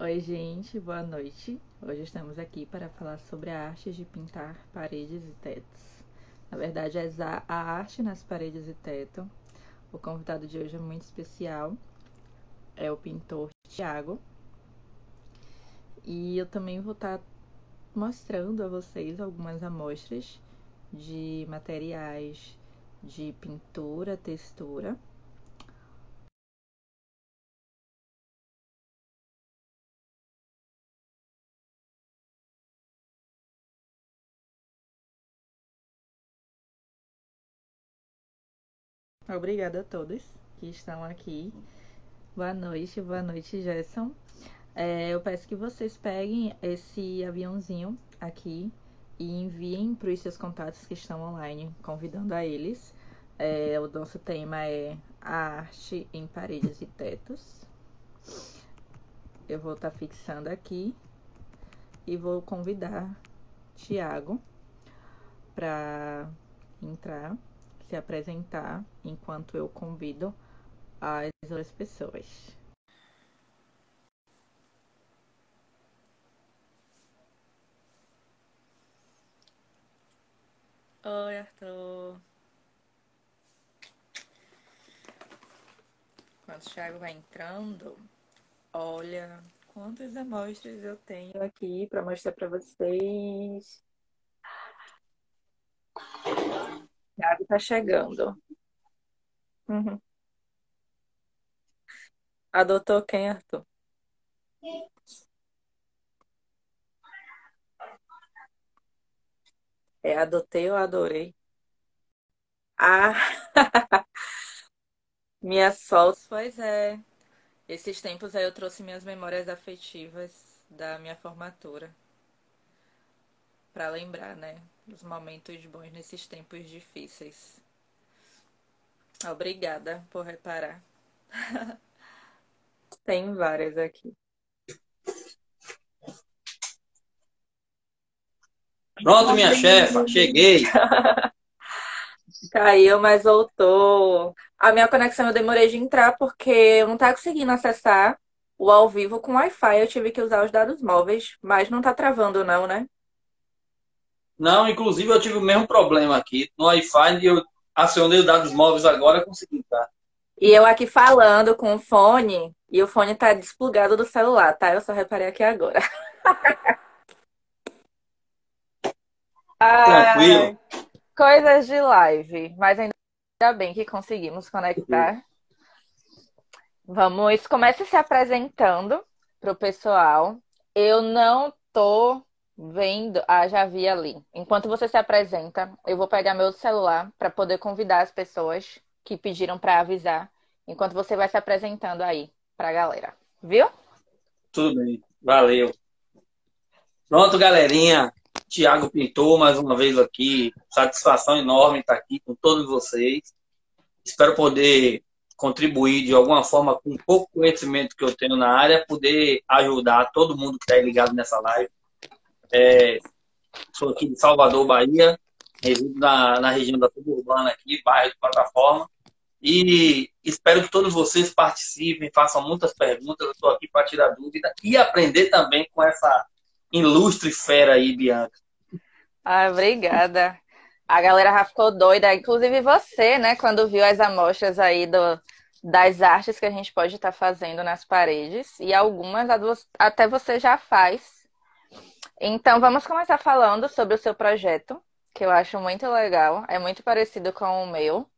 Oi, gente, boa noite. Hoje estamos aqui para falar sobre a arte de pintar paredes e tetos. Na verdade, é a arte nas paredes e teto. O convidado de hoje é muito especial. É o pintor Tiago. E eu também vou estar mostrando a vocês algumas amostras de materiais de pintura, textura Obrigada a todos que estão aqui. Boa noite, boa noite, Gerson. É, eu peço que vocês peguem esse aviãozinho aqui e enviem para os seus contatos que estão online, convidando a eles. É, o nosso tema é a arte em paredes e tetos. Eu vou estar tá fixando aqui e vou convidar Tiago para entrar se apresentar enquanto eu convido as outras pessoas. Oi, Arthur. Quando o Thiago vai entrando, olha quantas amostras eu tenho aqui para mostrar para vocês. Thiago tá chegando. Uhum. Adotou quem, Arthur? É, adotei ou adorei? Ah, minhas fotos, pois é. Esses tempos aí eu trouxe minhas memórias afetivas da minha formatura. Para lembrar, né? Os momentos bons nesses tempos difíceis. Obrigada por reparar. Tem várias aqui. Pronto, minha chefa, cheguei. Caiu, mas voltou. A minha conexão eu demorei de entrar porque eu não estava conseguindo acessar o ao vivo com Wi-Fi. Eu tive que usar os dados móveis, mas não está travando não, né? Não, inclusive eu tive o mesmo problema aqui. No Wi-Fi eu acionei os dados móveis agora consegui entrar. E eu aqui falando com o fone, e o fone tá desplugado do celular, tá? Eu só reparei aqui agora. Tranquilo. coisas de live, mas ainda bem que conseguimos conectar. Vamos, comece se apresentando pro pessoal. Eu não tô Vendo, ah, já vi ali. Enquanto você se apresenta, eu vou pegar meu celular para poder convidar as pessoas que pediram para avisar, enquanto você vai se apresentando aí para a galera. Viu? Tudo bem, valeu. Pronto, galerinha. Tiago Pintor, mais uma vez aqui. Satisfação enorme estar aqui com todos vocês. Espero poder contribuir de alguma forma com o pouco conhecimento que eu tenho na área, poder ajudar todo mundo que está ligado nessa live é, sou aqui de Salvador, Bahia, resido na, na região da suburbana aqui, bairro de plataforma. E espero que todos vocês participem, façam muitas perguntas. Eu estou aqui para tirar dúvida e aprender também com essa ilustre fera aí, Bianca. Ah, obrigada. A galera já ficou doida, inclusive você, né, quando viu as amostras aí do, das artes que a gente pode estar tá fazendo nas paredes, e algumas até você já faz. Então, vamos começar falando sobre o seu projeto, que eu acho muito legal, é muito parecido com o meu.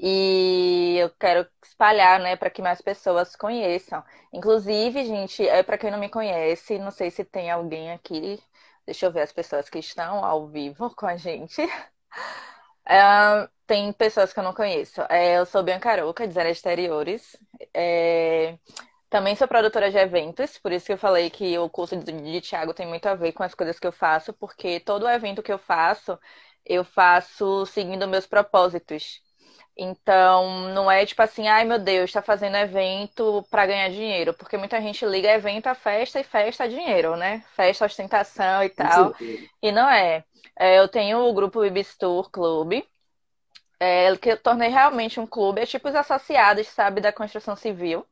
E eu quero espalhar, né, para que mais pessoas conheçam. Inclusive, gente, é para quem não me conhece, não sei se tem alguém aqui. Deixa eu ver as pessoas que estão ao vivo com a gente. É, tem pessoas que eu não conheço. É, eu sou Bianca Aroca, designer exteriores. É, também sou produtora de eventos, por isso que eu falei que o curso de, de Thiago tem muito a ver com as coisas que eu faço, porque todo evento que eu faço, eu faço seguindo meus propósitos. Então, não é tipo assim, ai meu Deus, está fazendo evento para ganhar dinheiro, porque muita gente liga evento a festa e festa a dinheiro, né? Festa, ostentação e tal. E não é. é. Eu tenho o grupo Ibistur Club, é, que eu tornei realmente um clube, é tipo os associados, sabe, da construção civil.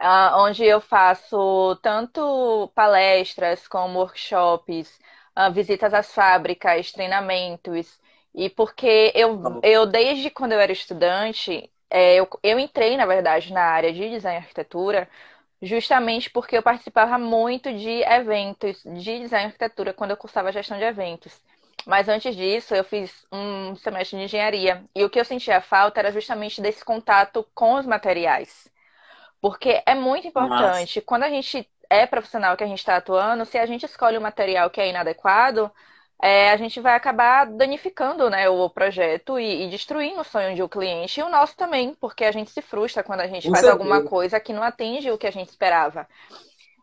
Uh, onde eu faço tanto palestras como workshops, uh, visitas às fábricas, treinamentos. E porque eu, tá eu desde quando eu era estudante, é, eu, eu entrei, na verdade, na área de design e arquitetura, justamente porque eu participava muito de eventos de design e arquitetura quando eu cursava gestão de eventos. Mas antes disso, eu fiz um semestre de engenharia. E o que eu sentia falta era justamente desse contato com os materiais. Porque é muito importante, Nossa. quando a gente é profissional que a gente está atuando, se a gente escolhe um material que é inadequado, é, a gente vai acabar danificando né, o projeto e, e, destruindo o sonho de um cliente e o nosso também, porque a gente se frustra quando a gente Com faz certeza. alguma coisa que não atinge o que a gente esperava.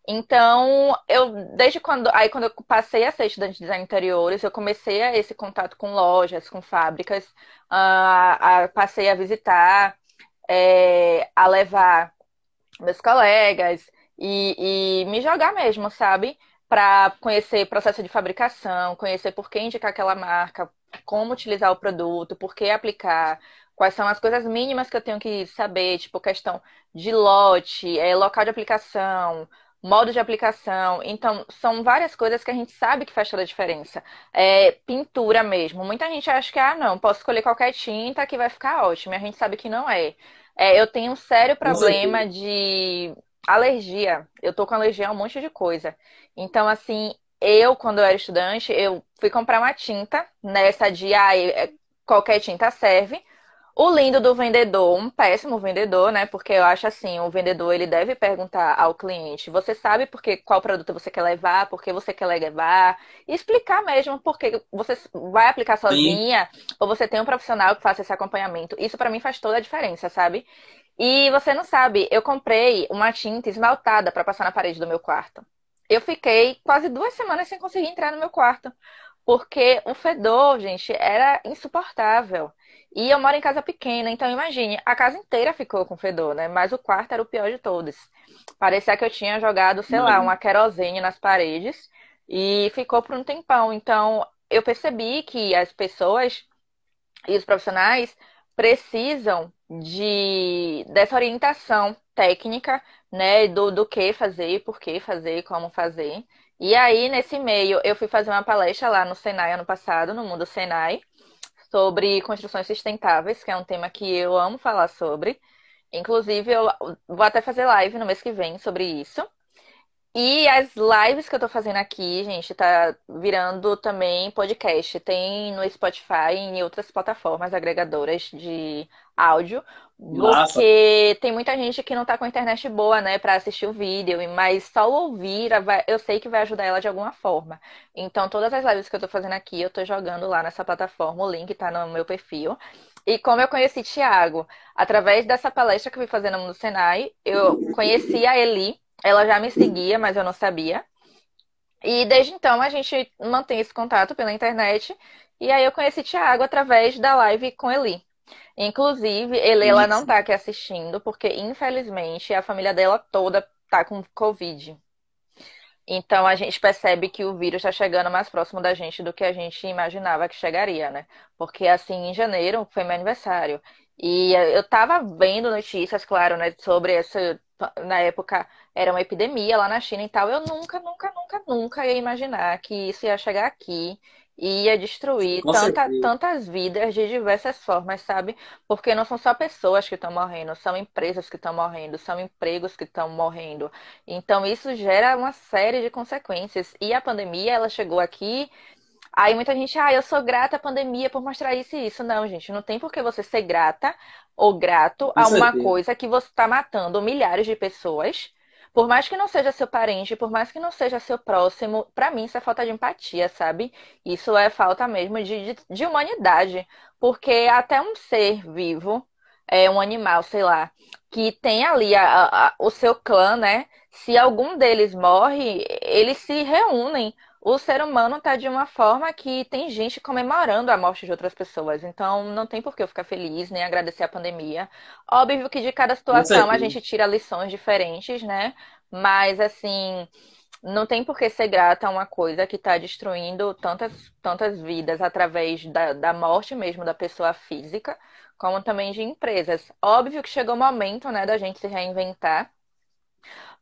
Então, eu desde quando aí quando eu passei a ser estudante de design interiores, eu comecei a esse contato com lojas, com fábricas, uh, passei a visitar, é, a levar meus colegas e, e me jogar mesmo, sabe? Para conhecer processo de fabricação, conhecer por que indicar aquela marca, como utilizar o produto, por que aplicar, quais são as coisas mínimas que eu tenho que saber, tipo questão de lote, é, local de aplicação, modo de aplicação. Então, são várias coisas que a gente sabe que faz toda a diferença. É, pintura mesmo. Muita gente acha que, ah, não, posso escolher qualquer tinta que vai ficar ótimo. E a gente sabe que não é. É eu tenho um sério problema de alergia. Eu tô com alergia a um monte de coisa. Então, assim, eu, quando eu era estudante, eu fui comprar uma tinta nessa de, ah, qualquer tinta serve. O lindo do vendedor, um péssimo vendedor, né? Porque eu acho assim, o vendedor ele deve perguntar ao cliente: você sabe porque qual produto você quer levar, por que você quer levar, e explicar mesmo porque você vai aplicar sozinha Sim. ou você tem um profissional que faça esse acompanhamento. Isso para mim faz toda a diferença, sabe? E você não sabe, eu comprei uma tinta esmaltada para passar na parede do meu quarto. Eu fiquei quase duas semanas sem conseguir entrar no meu quarto, porque o fedor, gente, era insuportável. E eu moro em casa pequena, então imagine, a casa inteira ficou com fedor, né? Mas o quarto era o pior de todos. Parecia que eu tinha jogado, sei lá, uma querosene nas paredes e ficou por um tempão. Então eu percebi que as pessoas e os profissionais precisam de dessa orientação técnica, né, do, do que fazer, por que fazer, como fazer. E aí, nesse meio, eu fui fazer uma palestra lá no Senai ano passado, no Mundo Senai, sobre construções sustentáveis, que é um tema que eu amo falar sobre. Inclusive, eu vou até fazer live no mês que vem sobre isso. E as lives que eu tô fazendo aqui, gente, tá virando também podcast. Tem no Spotify e em outras plataformas agregadoras de áudio. Nossa. Porque tem muita gente que não tá com internet boa, né, para assistir o vídeo, mas só ouvir, eu sei que vai ajudar ela de alguma forma. Então, todas as lives que eu tô fazendo aqui, eu tô jogando lá nessa plataforma, o link tá no meu perfil. E como eu conheci Thiago, através dessa palestra que eu fui fazendo no Senai, eu conheci a Eli, ela já me seguia, mas eu não sabia. E desde então a gente mantém esse contato pela internet. E aí eu conheci Thiago através da live com Eli. Inclusive, Eli ela não tá aqui assistindo, porque infelizmente a família dela toda tá com Covid. Então a gente percebe que o vírus está chegando mais próximo da gente do que a gente imaginava que chegaria, né? Porque assim, em janeiro foi meu aniversário. E eu tava vendo notícias, claro, né, sobre essa. Na época era uma epidemia lá na China e tal. Eu nunca, nunca, nunca, nunca ia imaginar que isso ia chegar aqui ia destruir tanta, tantas vidas de diversas formas, sabe? Porque não são só pessoas que estão morrendo, são empresas que estão morrendo, são empregos que estão morrendo. Então isso gera uma série de consequências. E a pandemia, ela chegou aqui Aí muita gente, ah, eu sou grata à pandemia por mostrar isso e isso. Não, gente, não tem por que você ser grata ou grato a uma coisa que você está matando milhares de pessoas por mais que não seja seu parente, por mais que não seja seu próximo, para mim isso é falta de empatia, sabe? Isso é falta mesmo de, de, de humanidade. Porque até um ser vivo, é um animal, sei lá, que tem ali a, a, o seu clã, né? Se algum deles morre, eles se reúnem o ser humano está de uma forma que tem gente comemorando a morte de outras pessoas. Então, não tem por que eu ficar feliz nem agradecer a pandemia. Óbvio que de cada situação a gente tira lições diferentes, né? Mas, assim, não tem por que ser grata a uma coisa que está destruindo tantas, tantas vidas através da, da morte mesmo da pessoa física, como também de empresas. Óbvio que chegou o momento, né, da gente se reinventar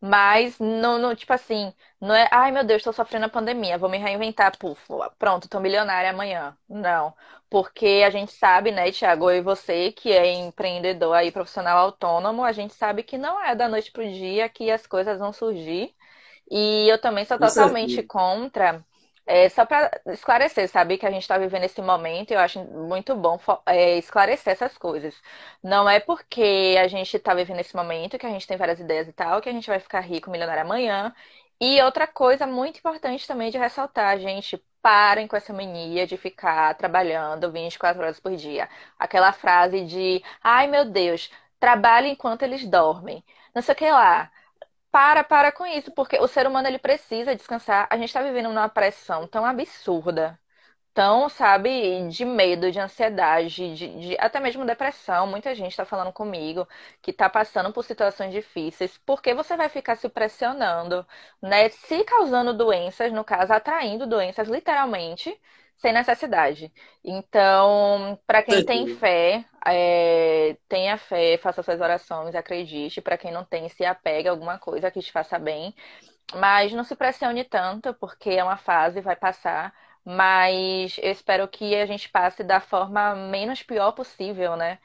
Mas, no, no, tipo assim, não é, ai meu Deus, estou sofrendo a pandemia, vou me reinventar, puf, pronto, tô milionária amanhã. Não. Porque a gente sabe, né, Tiago, eu e você, que é empreendedor aí, profissional autônomo, a gente sabe que não é da noite pro dia que as coisas vão surgir. E eu também sou totalmente contra é, só para esclarecer, sabe, que a gente está vivendo esse momento, eu acho muito bom é, esclarecer essas coisas. Não é porque a gente está vivendo esse momento, que a gente tem várias ideias e tal, que a gente vai ficar rico, milionário amanhã. E outra coisa muito importante também de ressaltar, gente, parem com essa mania de ficar trabalhando 24 horas por dia. Aquela frase de, ai meu Deus, trabalhe enquanto eles dormem. Não sei o que lá para, para com isso, porque o ser humano ele precisa descansar. A gente está vivendo numa pressão tão absurda, tão, sabe, de medo, de ansiedade, de, de até mesmo depressão. Muita gente está falando comigo que está passando por situações difíceis, porque você vai ficar se pressionando, né? Se causando doenças, no caso, atraindo doenças, literalmente sem necessidade. Então, para quem tem fé, é, tenha fé, faça suas orações, acredite. Para quem não tem, se apegue a alguma coisa que te faça bem. Mas não se pressione tanto, porque é uma fase, vai passar. Mas eu espero que a gente passe da forma menos pior possível, né?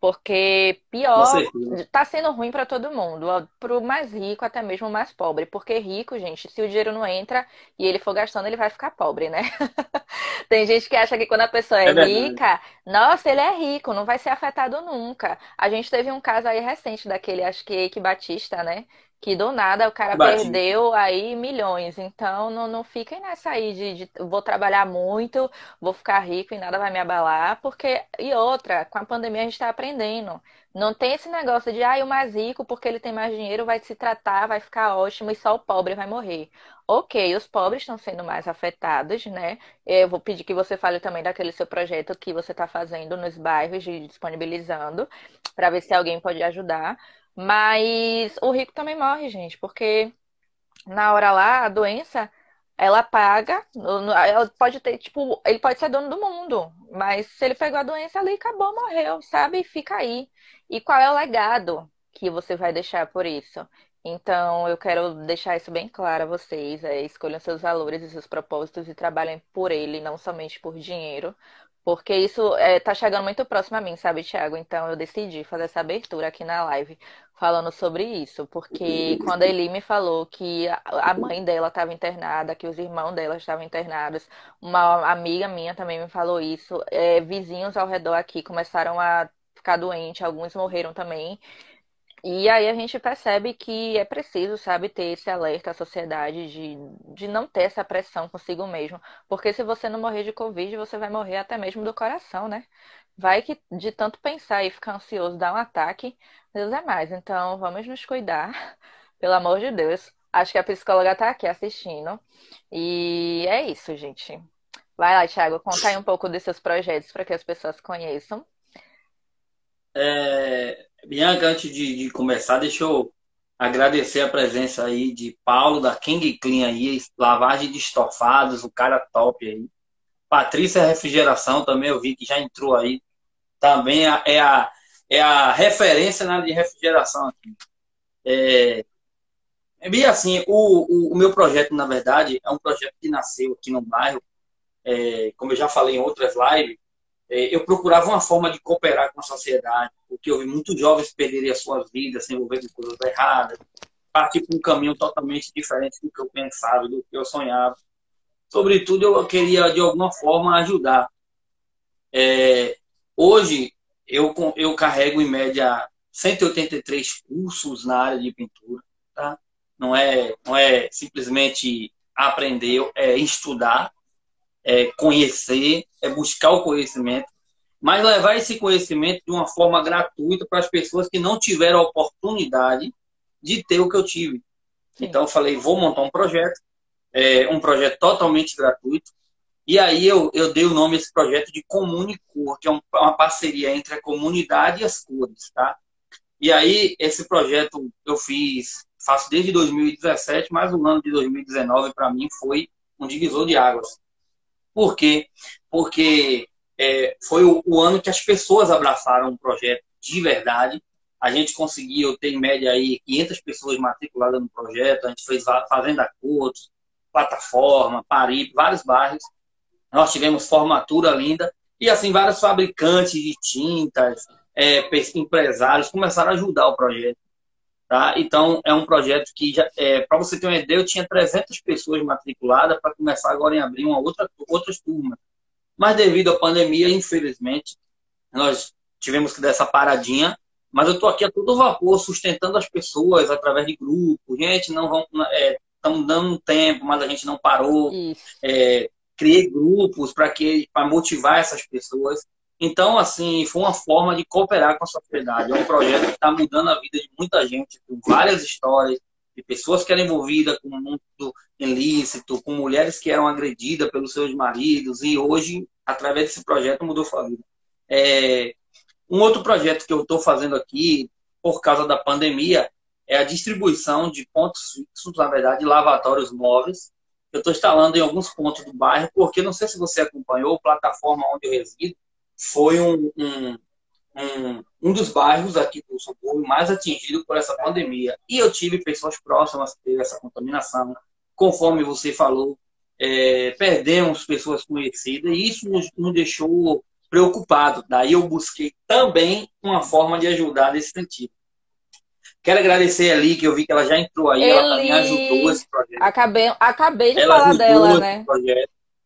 Porque pior está sendo ruim para todo mundo, para o mais rico, até mesmo o mais pobre. Porque rico, gente, se o dinheiro não entra e ele for gastando, ele vai ficar pobre, né? Tem gente que acha que quando a pessoa é, é rica, nossa, ele é rico, não vai ser afetado nunca. A gente teve um caso aí recente daquele, acho que Eike Batista, né? Que do nada o cara perdeu aí milhões. Então não, não fiquem nessa aí de, de, vou trabalhar muito, vou ficar rico e nada vai me abalar, porque e outra, com a pandemia a gente está aprendendo. Não tem esse negócio de ah, o mais rico, porque ele tem mais dinheiro, vai se tratar, vai ficar ótimo e só o pobre vai morrer. Ok, os pobres estão sendo mais afetados, né? Eu vou pedir que você fale também daquele seu projeto que você está fazendo nos bairros, de disponibilizando, para ver se alguém pode ajudar. Mas o rico também morre, gente, porque na hora lá, a doença, ela paga, ela pode ter, tipo, ele pode ser dono do mundo, mas se ele pegou a doença ali, acabou, morreu, sabe? Fica aí. E qual é o legado que você vai deixar por isso? Então, eu quero deixar isso bem claro a vocês. É, escolham seus valores e seus propósitos e trabalhem por ele, não somente por dinheiro, porque isso é, tá chegando muito próximo a mim, sabe, Thiago? Então eu decidi fazer essa abertura aqui na live falando sobre isso. Porque quando a Eli me falou que a mãe dela estava internada, que os irmãos dela estavam internados, uma amiga minha também me falou isso. É, vizinhos ao redor aqui começaram a ficar doentes, alguns morreram também. E aí a gente percebe que é preciso, sabe, ter esse alerta à sociedade de, de não ter essa pressão consigo mesmo. Porque se você não morrer de Covid, você vai morrer até mesmo do coração, né? Vai que de tanto pensar e ficar ansioso, dar um ataque, Deus é mais. Então vamos nos cuidar, pelo amor de Deus. Acho que a psicóloga tá aqui assistindo. E é isso, gente. Vai lá, Thiago, conta aí um pouco dos seus projetos para que as pessoas conheçam. É, Bianca, antes de, de, começar, deixa eu agradecer a presença aí de Paulo, da King Clean aí, lavagem de estofados, o cara top aí. Patrícia Refrigeração também eu vi que já entrou aí. Também é a, é a referência na de refrigeração aqui. É, e assim, o, o, o, meu projeto, na verdade, é um projeto que nasceu aqui no bairro. É, como eu já falei em outras lives, é, eu procurava uma forma de cooperar com a sociedade, porque eu vi muitos jovens perderem as suas vidas, se envolver com coisas erradas, partir para um caminho totalmente diferente do que eu pensava, do que eu sonhava. Sobretudo, eu queria, de alguma forma, ajudar. É, hoje, eu, eu carrego, em média, 183 cursos na área de pintura. Tá? Não, é, não é simplesmente aprender, é estudar é conhecer, é buscar o conhecimento, mas levar esse conhecimento de uma forma gratuita para as pessoas que não tiveram a oportunidade de ter o que eu tive. Sim. Então eu falei, vou montar um projeto, é, um projeto totalmente gratuito. E aí eu, eu dei o nome a esse projeto de Comunicor, que é uma parceria entre a comunidade e as cores, tá? E aí esse projeto eu fiz, faço desde 2017, mas o ano de 2019 para mim foi um divisor de águas. Por quê? Porque é, foi o, o, ano que as pessoas abraçaram o projeto de verdade a gente conseguiu ter em média aí 500 pessoas matriculadas no projeto, a gente fez Fazenda Coutos, Plataforma, Paripe, vários bairros. Nós tivemos formatura linda e assim vários fabricantes de tintas, é, empresários começaram a ajudar o projeto. Tá? Então, é um projeto que, é, para você ter uma ideia, eu tinha 300 pessoas matriculadas para começar agora em abrir uma outra, outras turmas. Mas devido à pandemia, infelizmente, nós tivemos que dar essa paradinha mas eu estou aqui a todo vapor, sustentando as pessoas através de grupos. Gente, não vão. Estamos é, dando um tempo, mas a gente não parou. É, criei grupos para que para motivar essas pessoas. Então, assim, foi uma forma de cooperar com a sociedade. É um projeto que está mudando a vida de muita gente, com várias histórias de pessoas que eram envolvidas com o mundo ilícito, com mulheres que eram agredidas pelos seus maridos, e hoje, através desse projeto, mudou sua vida. É, um outro projeto que eu estou fazendo aqui, por causa da pandemia, é a distribuição de pontos fixos, na verdade, lavatórios móveis. Eu estou instalando em alguns pontos do bairro, porque não sei se você acompanhou, a plataforma onde eu resido foi um, um, um, um dos bairros aqui do subúrbio mais atingido por essa pandemia. E eu tive pessoas próximas que teve essa contaminação. Conforme você falou, é, perdemos pessoas conhecidas e isso nos, nos deixou preocupado. Daí eu busquei também uma forma de ajudar nesse sentido. Quero agradecer ali, que eu vi que ela já entrou aí, Eli... ela também ajudou esse projeto. Acabei, acabei de ela falar dela, né?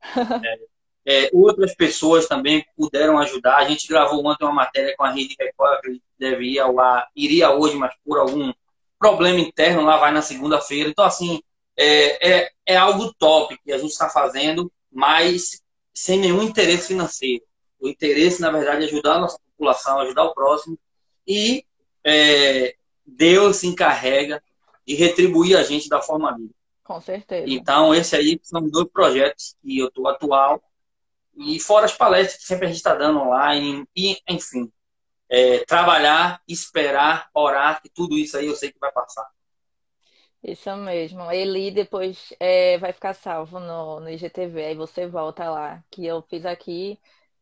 é, é, outras pessoas também puderam ajudar. A gente gravou ontem uma matéria com a Rede Record, que deve ir ao ar, iria hoje, mas por algum problema interno lá vai na segunda-feira. Então, assim, é, é, é algo top que a gente está fazendo, mas sem nenhum interesse financeiro. O interesse, na verdade, é ajudar a nossa população, ajudar o próximo. E é, Deus se encarrega de retribuir a gente da forma livre. Com certeza. Então, esse aí são dois projetos que eu estou atual. E fora as palestras que sempre a gente está dando online. E, enfim, é, trabalhar, esperar, orar, que tudo isso aí eu sei que vai passar. Isso mesmo. Eli depois é, vai ficar salvo no, no IGTV, aí você volta lá, que eu fiz aqui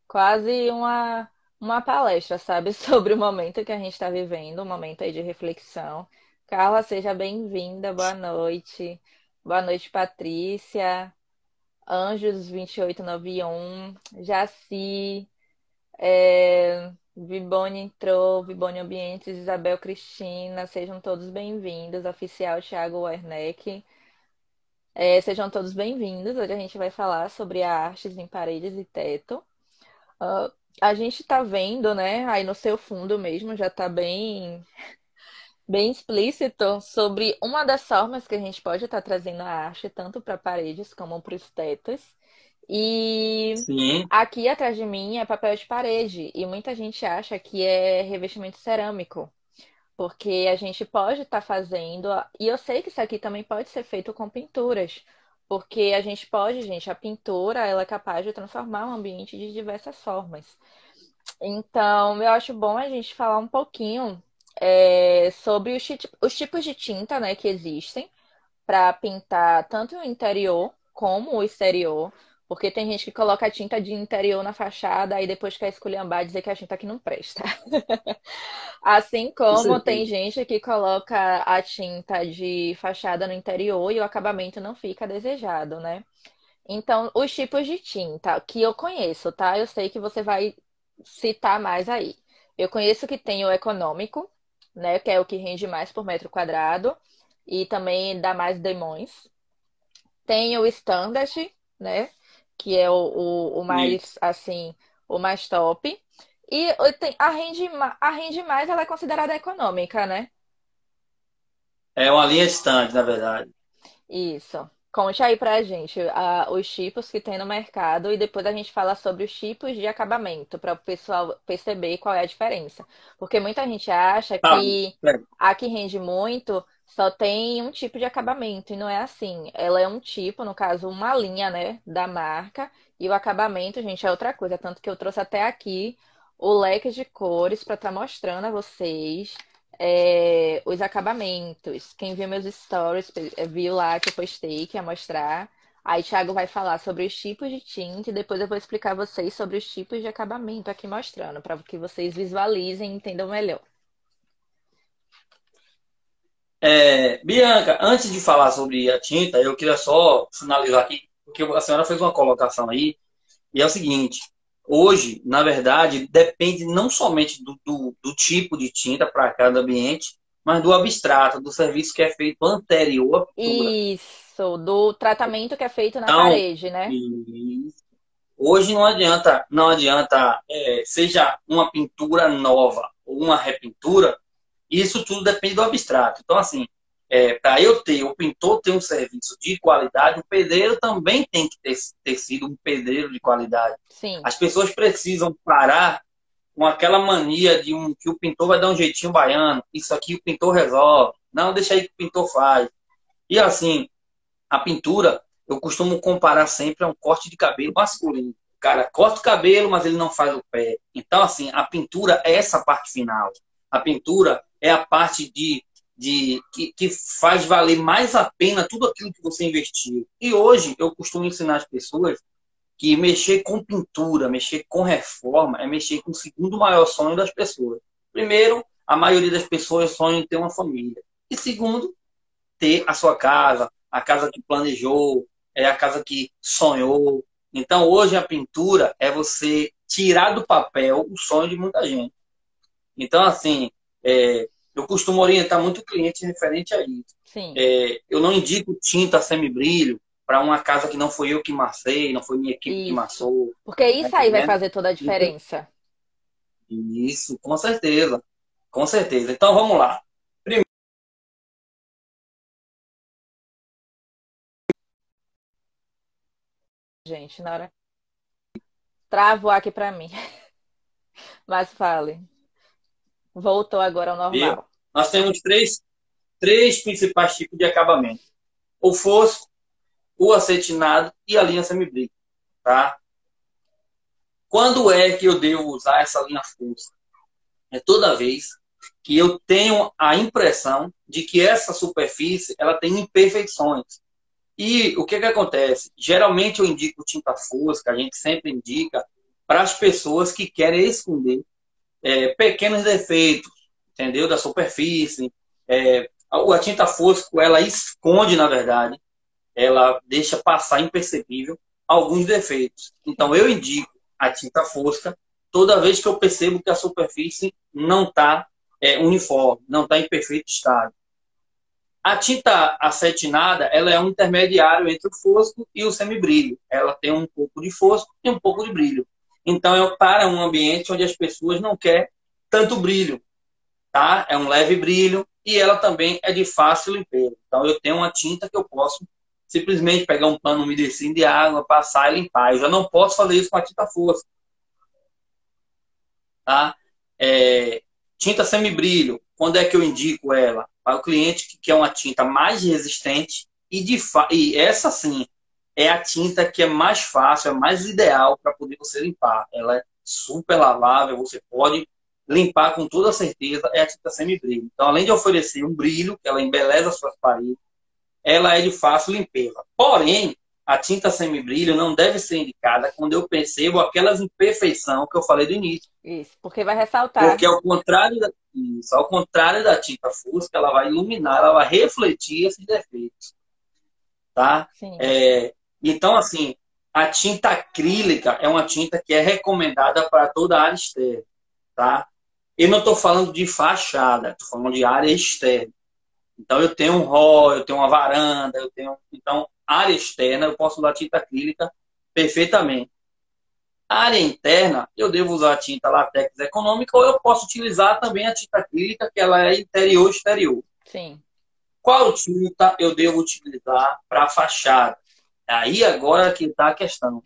quase uma, uma palestra, sabe, sobre o momento que a gente está vivendo, um momento aí de reflexão. Carla, seja bem-vinda, boa noite. Boa noite, Patrícia. Anjos 2891, Jaci, é, Vibone entrou, Vibone Ambientes, Isabel Cristina, sejam todos bem-vindos. Oficial Thiago Werneck. É, sejam todos bem-vindos. Hoje a gente vai falar sobre artes em paredes e teto. Uh, a gente está vendo, né, aí no seu fundo mesmo, já está bem, bem explícito sobre uma das formas que a gente pode estar tá trazendo a arte, tanto para paredes como para os tetos. E Sim. aqui atrás de mim é papel de parede, e muita gente acha que é revestimento cerâmico porque a gente pode estar fazendo, e eu sei que isso aqui também pode ser feito com pinturas, porque a gente pode, gente, a pintura, ela é capaz de transformar o ambiente de diversas formas. Então, eu acho bom a gente falar um pouquinho é, sobre os, os tipos de tinta né, que existem para pintar tanto o interior como o exterior. Porque tem gente que coloca a tinta de interior na fachada e depois quer esculhambar e dizer que a tinta aqui não presta. assim como tem gente que coloca a tinta de fachada no interior e o acabamento não fica desejado, né? Então, os tipos de tinta que eu conheço, tá? Eu sei que você vai citar mais aí. Eu conheço que tem o econômico, né? Que é o que rende mais por metro quadrado e também dá mais demões. Tem o standard, né? que é o, o, o mais, assim, o mais top. E tem, a, rende, a rende mais ela é considerada econômica, né? É uma linha stand, na verdade. Isso. Conte aí pra gente uh, os tipos que tem no mercado e depois a gente fala sobre os tipos de acabamento, para o pessoal perceber qual é a diferença. Porque muita gente acha ah, que é. a que rende muito só tem um tipo de acabamento, e não é assim. Ela é um tipo, no caso, uma linha, né, da marca, e o acabamento, gente, é outra coisa. Tanto que eu trouxe até aqui o leque de cores para estar tá mostrando a vocês é, os acabamentos. Quem viu meus stories viu lá que eu postei, que ia mostrar. Aí, Thiago vai falar sobre os tipos de tinta e depois eu vou explicar vocês sobre os tipos de acabamento aqui mostrando, para que vocês visualizem e entendam melhor. É, Bianca, antes de falar sobre a tinta, eu queria só finalizar aqui, porque a senhora fez uma colocação aí, e é o seguinte: hoje, na verdade, depende não somente do, do, do tipo de tinta para cada ambiente, mas do abstrato, do serviço que é feito anterior à pintura. Isso, do tratamento que é feito na então, parede, né? Isso. Hoje não adianta, não adianta, é, seja uma pintura nova ou uma repintura, isso tudo depende do abstrato. Então, assim, é, para eu ter, o pintor ter um serviço de qualidade, o pedreiro também tem que ter, ter sido um pedreiro de qualidade. Sim. As pessoas precisam parar com aquela mania de um, que o pintor vai dar um jeitinho baiano, isso aqui o pintor resolve, não, deixa aí que o pintor faz. E assim, a pintura, eu costumo comparar sempre a um corte de cabelo masculino. O cara corta o cabelo, mas ele não faz o pé. Então, assim, a pintura é essa parte final. A pintura é a parte de, de que, que faz valer mais a pena tudo aquilo que você investiu. E hoje eu costumo ensinar as pessoas que mexer com pintura, mexer com reforma, é mexer com o segundo maior sonho das pessoas. Primeiro, a maioria das pessoas sonha em ter uma família. E segundo, ter a sua casa, a casa que planejou, é a casa que sonhou. Então, hoje a pintura é você tirar do papel o sonho de muita gente. Então, assim, é, eu costumo orientar muito o cliente referente a isso. É, eu não indico tinta semibrilho para uma casa que não foi eu que massei, não foi minha equipe isso. que massou. Porque isso aí vai fazer toda a diferença. Isso, com certeza. Com certeza. Então vamos lá. Primeiro... Gente, na hora. Travou aqui para mim. Mas fale. Voltou agora ao normal. Nós temos três, três principais tipos de acabamento: o fosco, o acetinado e a linha semibrick. Tá? Quando é que eu devo usar essa linha fosca? É toda vez que eu tenho a impressão de que essa superfície ela tem imperfeições. E o que, que acontece? Geralmente eu indico tinta fosca, a gente sempre indica para as pessoas que querem esconder é, pequenos defeitos, entendeu? Da superfície. É, a tinta fosco, ela esconde, na verdade, ela deixa passar imperceptível alguns defeitos. Então, eu indico a tinta fosca toda vez que eu percebo que a superfície não está é, uniforme, não está em perfeito estado. A tinta acetinada, ela é um intermediário entre o fosco e o semibrilho. Ela tem um pouco de fosco e um pouco de brilho. Então, é para um ambiente onde as pessoas não querem tanto brilho. Tá? É um leve brilho e ela também é de fácil limpeza. Então, eu tenho uma tinta que eu posso simplesmente pegar um pano umedecido de água, passar e limpar. Eu já não posso fazer isso com a tinta fosca. Tá? É, tinta semibrilho, quando é que eu indico ela? Para o cliente que quer uma tinta mais resistente e, de e essa sim é a tinta que é mais fácil, é mais ideal para poder você limpar. Ela é super lavável, você pode limpar com toda certeza, é a tinta semibrilho. Então, além de oferecer um brilho, que ela embeleza suas paredes, ela é de fácil limpeza. Porém, a tinta semibrilho não deve ser indicada quando eu percebo aquelas imperfeições que eu falei do início. Isso, porque vai ressaltar. Porque ao contrário da, isso, ao contrário da tinta fusca, ela vai iluminar, ela vai refletir esses defeitos. Tá? Sim. É, então, assim, a tinta acrílica é uma tinta que é recomendada para toda a área externa. Tá? Eu não estou falando de fachada, estou falando de área externa. Então, eu tenho um hall, eu tenho uma varanda, eu tenho. Então, área externa, eu posso usar tinta acrílica perfeitamente. área interna, eu devo usar a tinta latex econômica ou eu posso utilizar também a tinta acrílica, que ela é interior-exterior. Sim. Qual tinta eu devo utilizar para fachada? Aí agora que está a questão.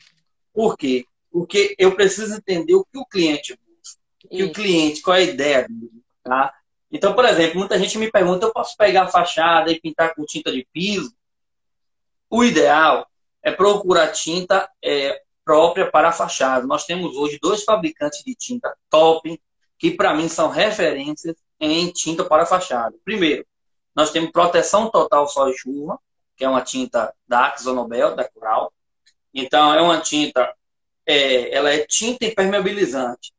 Por quê? Porque eu preciso entender o que o cliente busca. O que o cliente, qual é a ideia dele. Tá? Então, por exemplo, muita gente me pergunta: eu posso pegar a fachada e pintar com tinta de piso? O ideal é procurar tinta é, própria para a fachada. Nós temos hoje dois fabricantes de tinta top, que para mim são referências em tinta para a fachada. Primeiro, nós temos proteção total sol e chuva, que é uma tinta da Axonobel, da Coral. Então, é uma tinta, é, ela é tinta impermeabilizante,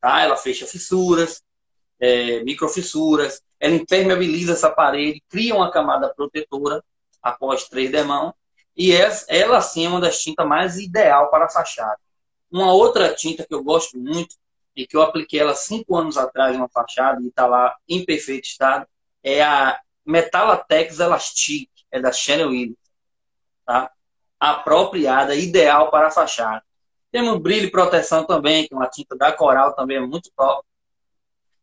tá? Ela fecha fissuras, é, microfissuras. ela impermeabiliza essa parede, cria uma camada protetora após três demãos, e ela sim é uma das tintas mais ideal para a fachada. Uma outra tinta que eu gosto muito e que eu apliquei ela cinco anos atrás em uma fachada e está lá em perfeito estado é a Metalatex Elastic, é da Chanel Williams, tá? Apropriada, ideal para a fachada. Temos brilho e proteção também, que é uma tinta da Coral também é muito top.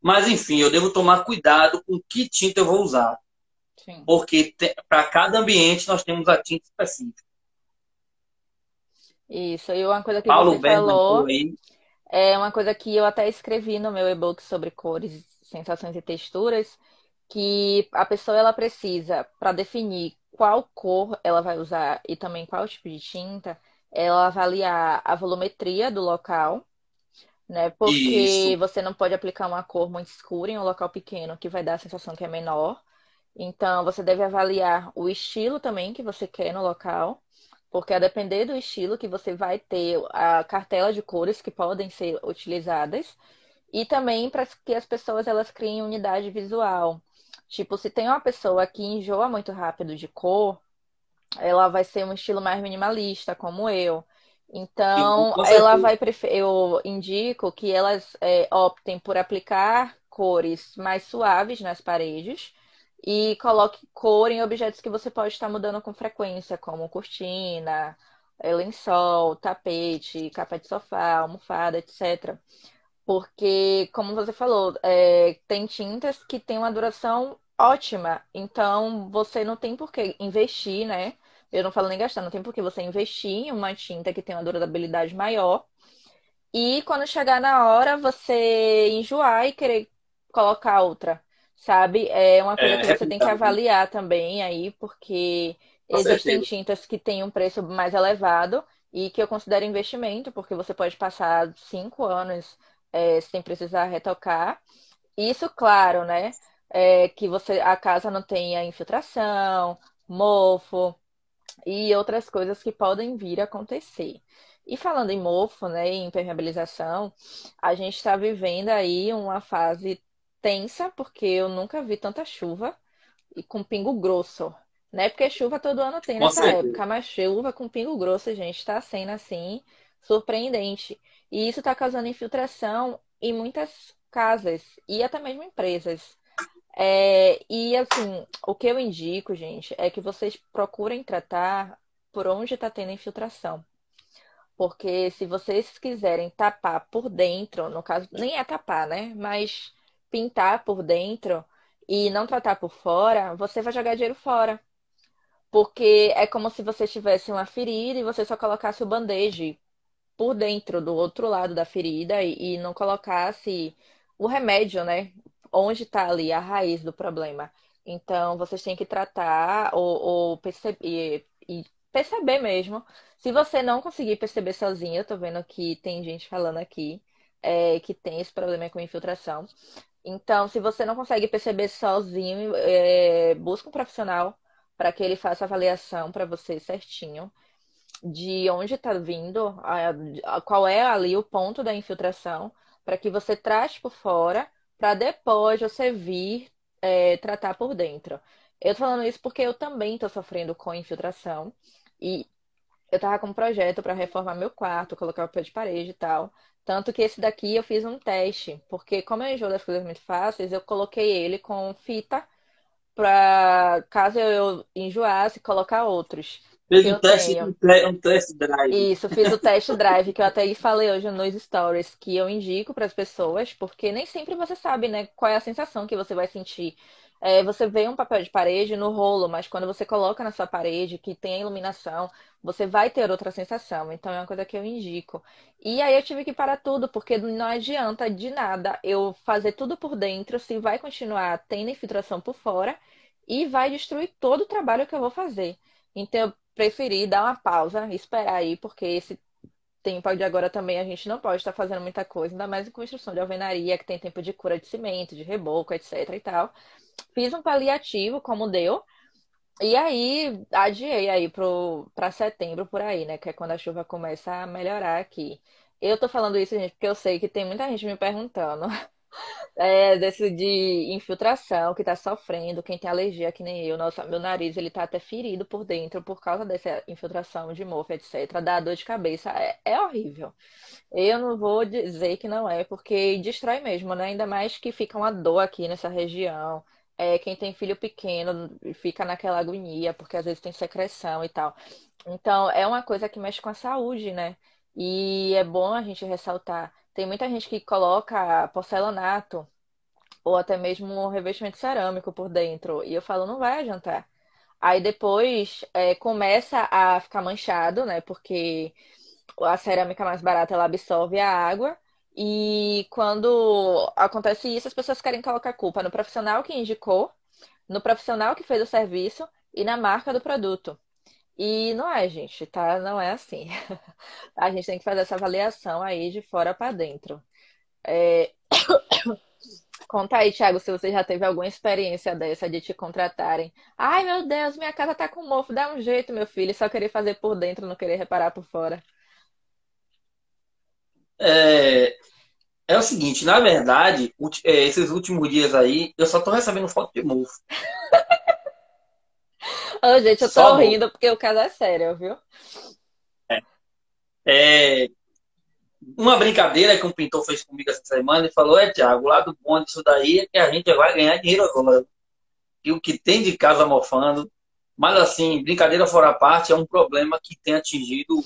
Mas enfim, eu devo tomar cuidado com que tinta eu vou usar. Sim. Porque para cada ambiente nós temos a tinta específica. Isso, e uma coisa que Paulo você falou é uma coisa que eu até escrevi no meu e-book sobre cores, sensações e texturas, que a pessoa ela precisa para definir qual cor ela vai usar e também qual tipo de tinta, ela avaliar a volumetria do local, né? Porque Isso. você não pode aplicar uma cor muito escura em um local pequeno, que vai dar a sensação que é menor. Então, você deve avaliar o estilo também que você quer no local, porque a depender do estilo que você vai ter a cartela de cores que podem ser utilizadas e também para que as pessoas elas criem unidade visual. Tipo, se tem uma pessoa que enjoa muito rápido de cor, ela vai ser um estilo mais minimalista, como eu. Então, ela vai preferir. Eu indico que elas é, optem por aplicar cores mais suaves nas paredes e coloque cor em objetos que você pode estar mudando com frequência, como cortina, é, lençol, tapete, capa de sofá, almofada, etc. Porque, como você falou, é, tem tintas que têm uma duração ótima. Então, você não tem por que investir, né? Eu não falo nem gastar, não tem por que você investir em uma tinta que tem uma durabilidade maior. E quando chegar na hora, você enjoar e querer colocar outra, sabe? É uma coisa é, que você tem que avaliar também aí, porque existem tintas que têm um preço mais elevado e que eu considero investimento, porque você pode passar cinco anos é, sem precisar retocar. Isso, claro, né? é, que você a casa não tenha infiltração, mofo e outras coisas que podem vir a acontecer. E falando em mofo, né, em impermeabilização, a gente está vivendo aí uma fase tensa, porque eu nunca vi tanta chuva e com pingo grosso, né? Porque chuva todo ano tem nessa época, mas chuva com pingo grosso, gente, está sendo assim surpreendente. E isso está causando infiltração em muitas casas e até mesmo empresas. É, e assim, o que eu indico, gente, é que vocês procurem tratar por onde está tendo infiltração. Porque se vocês quiserem tapar por dentro, no caso, nem é tapar, né? Mas pintar por dentro e não tratar por fora, você vai jogar dinheiro fora. Porque é como se você tivesse uma ferida e você só colocasse o band-aid por dentro, do outro lado da ferida, e, e não colocasse o remédio, né? onde está ali a raiz do problema. Então, vocês têm que tratar ou, ou perceber, e perceber mesmo. Se você não conseguir perceber sozinho, eu tô vendo que tem gente falando aqui é, que tem esse problema com infiltração. Então, se você não consegue perceber sozinho, é, busca um profissional para que ele faça a avaliação para você certinho de onde está vindo, a, a, qual é ali o ponto da infiltração, para que você trate por fora para depois você vir é, tratar por dentro. Eu tô falando isso porque eu também tô sofrendo com infiltração e eu tava com um projeto para reformar meu quarto, colocar papel de parede e tal. Tanto que esse daqui eu fiz um teste, porque como eu enjoo das coisas muito fáceis, eu coloquei ele com fita para caso eu enjoasse, colocar outros. Fez um teste, um test drive. Isso, fiz o test drive, que eu até falei hoje nos stories, que eu indico para as pessoas, porque nem sempre você sabe, né, qual é a sensação que você vai sentir. É, você vê um papel de parede no rolo, mas quando você coloca na sua parede, que tem a iluminação, você vai ter outra sensação. Então é uma coisa que eu indico. E aí eu tive que parar tudo, porque não adianta de nada eu fazer tudo por dentro, se vai continuar tendo infiltração por fora, e vai destruir todo o trabalho que eu vou fazer. Então, preferi dar uma pausa, esperar aí, porque esse tempo de agora também a gente não pode estar fazendo muita coisa, ainda mais em construção de alvenaria, que tem tempo de cura de cimento, de reboco, etc e tal. Fiz um paliativo, como deu, e aí adiei aí para setembro por aí, né? Que é quando a chuva começa a melhorar aqui. Eu tô falando isso, gente, porque eu sei que tem muita gente me perguntando é, desse de infiltração que tá sofrendo, quem tem alergia, que nem eu, nossa, meu nariz ele tá até ferido por dentro por causa dessa infiltração de mofo, etc. Dá dor de cabeça, é, é horrível. Eu não vou dizer que não é, porque destrói mesmo, né? Ainda mais que fica uma dor aqui nessa região. É, quem tem filho pequeno fica naquela agonia, porque às vezes tem secreção e tal. Então, é uma coisa que mexe com a saúde, né? E é bom a gente ressaltar. Tem muita gente que coloca porcelanato ou até mesmo um revestimento cerâmico por dentro. E eu falo, não vai adiantar. Aí depois é, começa a ficar manchado, né? Porque a cerâmica mais barata ela absorve a água. E quando acontece isso, as pessoas querem colocar culpa no profissional que indicou, no profissional que fez o serviço e na marca do produto. E não é, gente, tá? Não é assim. A gente tem que fazer essa avaliação aí de fora para dentro. É... Conta aí, Thiago, se você já teve alguma experiência dessa de te contratarem. Ai, meu Deus, minha casa tá com mofo, dá um jeito, meu filho. Só querer fazer por dentro, não querer reparar por fora. É, é o seguinte, na verdade, é, esses últimos dias aí, eu só tô recebendo foto de mofo. Ô, gente, eu tô Só rindo porque o caso é sério, viu? É. é. Uma brincadeira que um pintor fez comigo essa semana e falou: É, Tiago, o lado bom disso daí é que a gente vai ganhar dinheiro agora. E o que tem de casa mofando. Mas, assim, brincadeira fora a parte, é um problema que tem atingido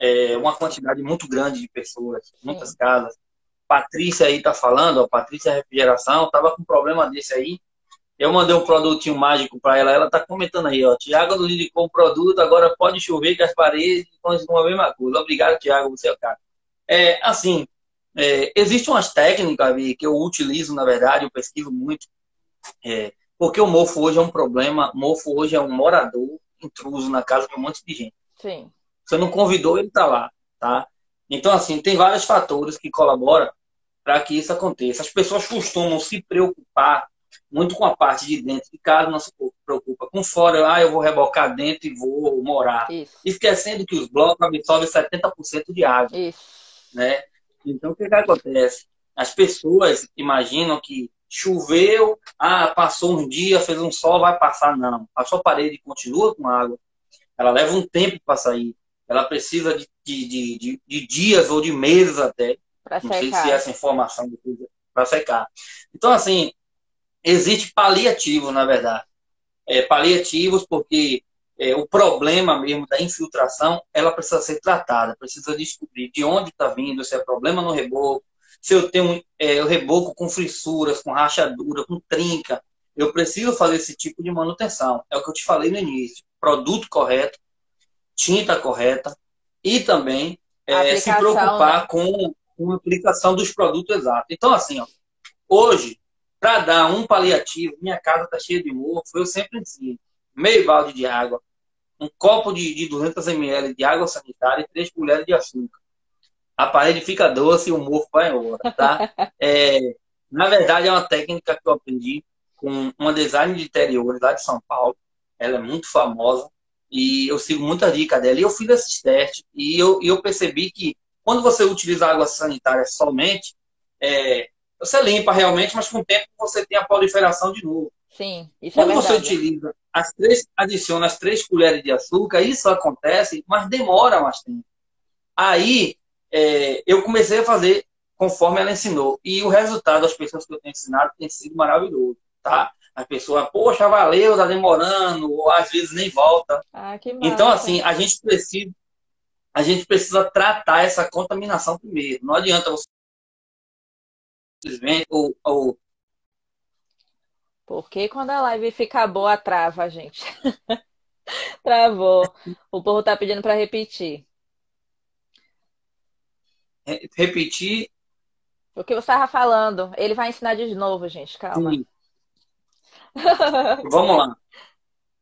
é, uma quantidade muito grande de pessoas, muitas Sim. casas. Patrícia aí tá falando, a Patrícia Refrigeração, tava com um problema desse aí. Eu mandei um produtinho mágico para ela, ela tá comentando aí, ó. Tiago nos indicou um produto, agora pode chover que as paredes continuam a mesma coisa. Obrigado, Tiago, você é o cara. É, assim, é, existem umas técnicas que eu utilizo, na verdade, eu pesquiso muito, é, porque o mofo hoje é um problema, o mofo hoje é um morador intruso na casa de um monte de gente. Sim. Você não convidou, ele tá lá, tá? Então, assim, tem vários fatores que colaboram para que isso aconteça. As pessoas costumam se preocupar muito com a parte de dentro de casa, não se preocupa com fora, ah, eu vou rebocar dentro e vou morar. Isso. Esquecendo que os blocos absorvem 70% de água. Isso. Né? Então, o que, que acontece? As pessoas imaginam que choveu, ah, passou um dia, fez um sol, vai passar. Não. A sua parede continua com água. Ela leva um tempo para sair. Ela precisa de, de, de, de, dias ou de meses até. Pra não secar. sei se essa informação para secar. Então, assim, existe paliativo, na verdade. É, paliativos porque é, o problema mesmo da infiltração, ela precisa ser tratada, precisa descobrir de onde está vindo, se é problema no reboco, se eu tenho é, o reboco com fissuras, com rachadura, com trinca, eu preciso fazer esse tipo de manutenção. É o que eu te falei no início. Produto correto, tinta correta e também é, se preocupar né? com, com a aplicação dos produtos exatos. Então, assim, ó, hoje, para dar um paliativo, minha casa está cheia de mofo, eu sempre ensino meio balde de água, um copo de, de 200 ml de água sanitária e três colheres de açúcar. A parede fica doce e o mofo vai embora, tá? É, na verdade, é uma técnica que eu aprendi com uma design de interiores lá de São Paulo. Ela é muito famosa e eu sigo muita dica dela. E eu fiz esses testes e eu, eu percebi que quando você utiliza água sanitária somente, é, você limpa realmente, mas com o tempo você tem a proliferação de novo. Sim, isso é Quando é você utiliza as três, adiciona as três colheres de açúcar, isso acontece, mas demora mais tempo. Aí é, eu comecei a fazer conforme ela ensinou. E o resultado das pessoas que eu tenho ensinado tem sido maravilhoso, tá? A pessoa, poxa, valeu, tá demorando, ou às vezes nem volta. Ah, então, assim, a gente precisa a gente precisa tratar essa contaminação primeiro. Não adianta você simplesmente ou. Porque quando a live fica boa, trava, gente. Travou. O povo tá pedindo para repetir. Repetir. O que você estava falando. Ele vai ensinar de novo, gente. Calma. Vamos lá.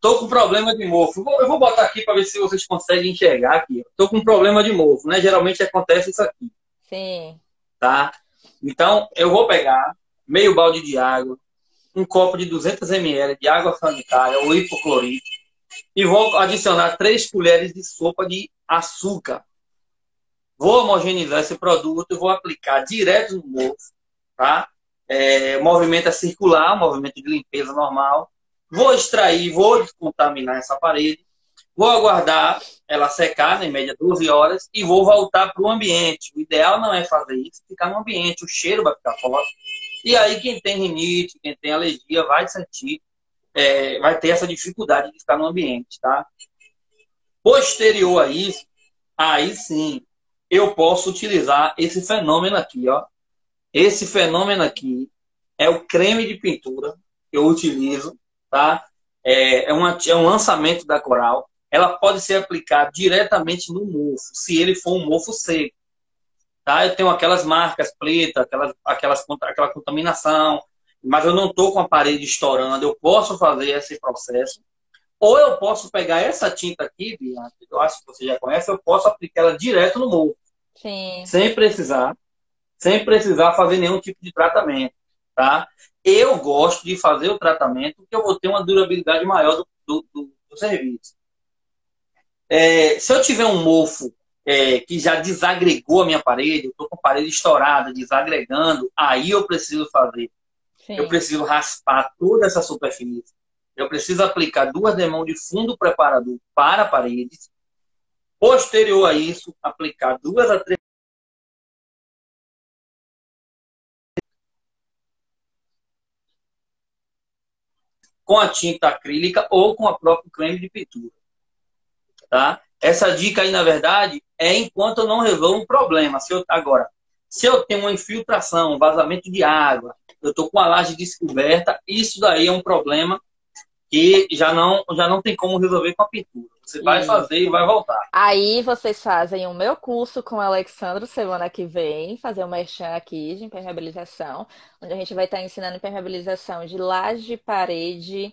Tô com problema de mofo. Eu vou botar aqui para ver se vocês conseguem enxergar aqui. Tô com problema de mofo, né? Geralmente acontece isso aqui. Sim. Tá? Então, eu vou pegar meio balde de água, um copo de 200 ml de água sanitária ou hipoclorito e vou adicionar três colheres de sopa de açúcar. Vou homogeneizar esse produto e vou aplicar direto no mofo, tá? É, movimento circular, movimento de limpeza normal. Vou extrair, vou descontaminar essa parede, vou aguardar ela secar, né, média 12 horas, e vou voltar para o ambiente. O ideal não é fazer isso, ficar no ambiente, o cheiro vai ficar forte. E aí quem tem rinite, quem tem alergia, vai sentir, é, vai ter essa dificuldade de ficar no ambiente, tá? Posterior a isso, aí sim, eu posso utilizar esse fenômeno aqui, ó. Esse fenômeno aqui é o creme de pintura que eu utilizo, tá? É, é, uma, é um lançamento da Coral. Ela pode ser aplicada diretamente no mofo, se ele for um mofo seco. Tá? Eu tenho aquelas marcas pretas, aquelas, aquelas, aquela contaminação, mas eu não estou com a parede estourando. Eu posso fazer esse processo. Ou eu posso pegar essa tinta aqui, Bianca, eu acho que você já conhece, eu posso aplicar ela direto no mofo. Sim. Sem precisar, sem precisar fazer nenhum tipo de tratamento, tá? Eu gosto de fazer o tratamento porque eu vou ter uma durabilidade maior do, do, do, do serviço. É, se eu tiver um mofo é, que já desagregou a minha parede, eu estou com a parede estourada, desagregando, aí eu preciso fazer. Sim. Eu preciso raspar toda essa superfície. Eu preciso aplicar duas demãos de fundo preparador para paredes. Posterior a isso, aplicar duas a três com a tinta acrílica ou com a própria creme de pintura. Tá? Essa dica aí, na verdade, é enquanto eu não resolvo um problema. Se eu, agora, se eu tenho uma infiltração, um vazamento de água, eu estou com a laje descoberta, isso daí é um problema que já não, já não tem como resolver com a pintura. Você vai fazer e vai voltar. Aí vocês fazem o meu curso com o Alexandro semana que vem, fazer uma merchan aqui de impermeabilização, onde a gente vai estar ensinando impermeabilização de laje, parede,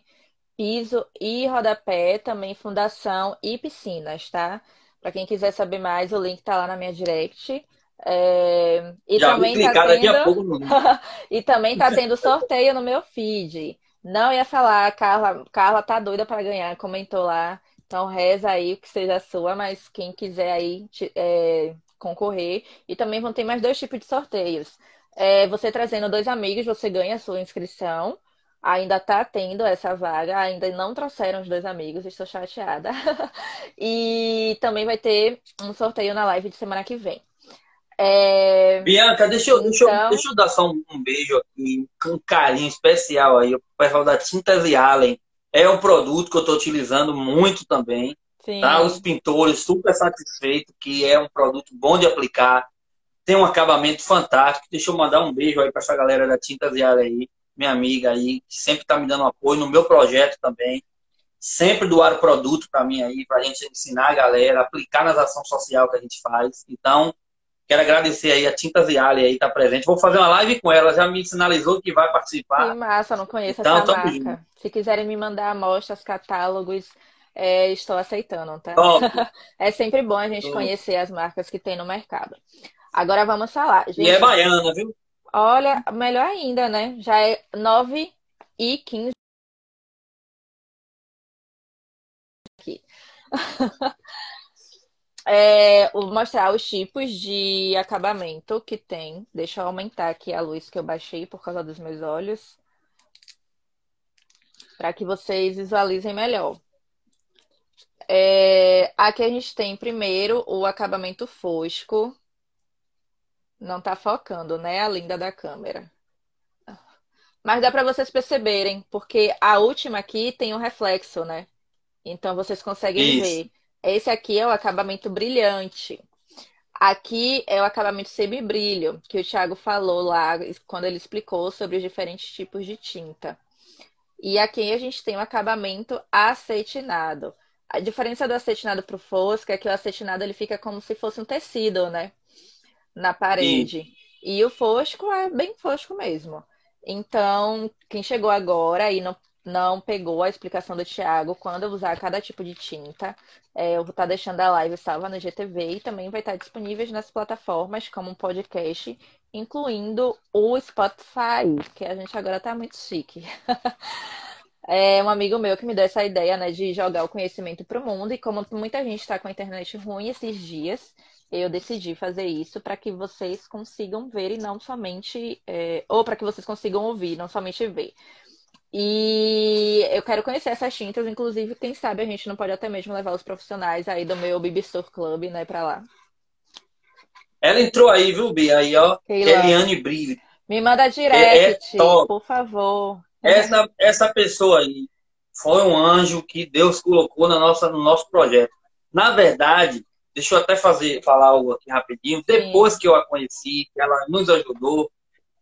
piso e rodapé, também fundação e piscinas, tá? Para quem quiser saber mais, o link tá lá na minha direct. É... E Já também tá tendo... Pouco, e também tá tendo sorteio no meu feed. Não ia falar, Carla, Carla tá doida para ganhar, comentou lá. Então reza aí que seja sua, mas quem quiser aí é, concorrer. E também vão ter mais dois tipos de sorteios. É, você trazendo dois amigos, você ganha a sua inscrição. Ainda tá tendo essa vaga, ainda não trouxeram os dois amigos, estou chateada. e também vai ter um sorteio na live de semana que vem. É... Bianca, deixa eu, então... deixa, eu, então deixa eu dar só um, um beijo aqui, um carinho especial aí, o pessoal da Tintas e Allen. É um produto que eu estou utilizando muito também. Sim. Tá? Os pintores super satisfeitos, que é um produto bom de aplicar. Tem um acabamento fantástico. Deixa eu mandar um beijo aí para essa galera da Tintas e Allen aí, minha amiga aí, que sempre está me dando apoio no meu projeto também. Sempre doar produto para mim aí, para a gente ensinar a galera, aplicar nas ações sociais que a gente faz. Então, Quero agradecer aí a Tintas e Ali aí tá presente. Vou fazer uma live com ela, já me sinalizou que vai participar. Que massa, não conheço então, essa marca. Junto. Se quiserem me mandar amostras, catálogos, é, estou aceitando, tá? é sempre bom a gente Top. conhecer as marcas que tem no mercado. Agora vamos falar. Gente, e é baiana, viu? Olha, melhor ainda, né? Já é 9 e 15 aqui. É, vou mostrar os tipos de acabamento que tem. Deixa eu aumentar aqui a luz que eu baixei por causa dos meus olhos. Para que vocês visualizem melhor. É, aqui a gente tem primeiro o acabamento fosco. Não tá focando, né? A linda da câmera. Mas dá para vocês perceberem, porque a última aqui tem um reflexo, né? Então vocês conseguem Isso. ver. Esse aqui é o acabamento brilhante. Aqui é o acabamento semi-brilho, que o Thiago falou lá quando ele explicou sobre os diferentes tipos de tinta. E aqui a gente tem o acabamento acetinado. A diferença do acetinado para o fosco é que o acetinado ele fica como se fosse um tecido, né? Na parede. E, e o fosco é bem fosco mesmo. Então, quem chegou agora e não não pegou a explicação do Thiago quando usar cada tipo de tinta, é, eu vou estar tá deixando a live salva no GTV e também vai estar disponível nas plataformas como um podcast, incluindo o Spotify, que a gente agora está muito chique. É um amigo meu que me deu essa ideia, né, de jogar o conhecimento para o mundo. E como muita gente está com a internet ruim esses dias, eu decidi fazer isso para que vocês consigam ver e não somente. É, ou para que vocês consigam ouvir, não somente ver. E eu quero conhecer essas tintas, inclusive, quem sabe a gente não pode até mesmo levar os profissionais aí do meu Bibi Store Club, né, para lá. Ela entrou aí, viu, Bia? Aí, ó, Eliane Brilho. Me manda direct, é, é por favor. Essa, essa pessoa aí foi um anjo que Deus colocou na nossa, no nosso projeto. Na verdade, deixa eu até fazer, falar algo aqui rapidinho. Depois Sim. que eu a conheci, ela nos ajudou,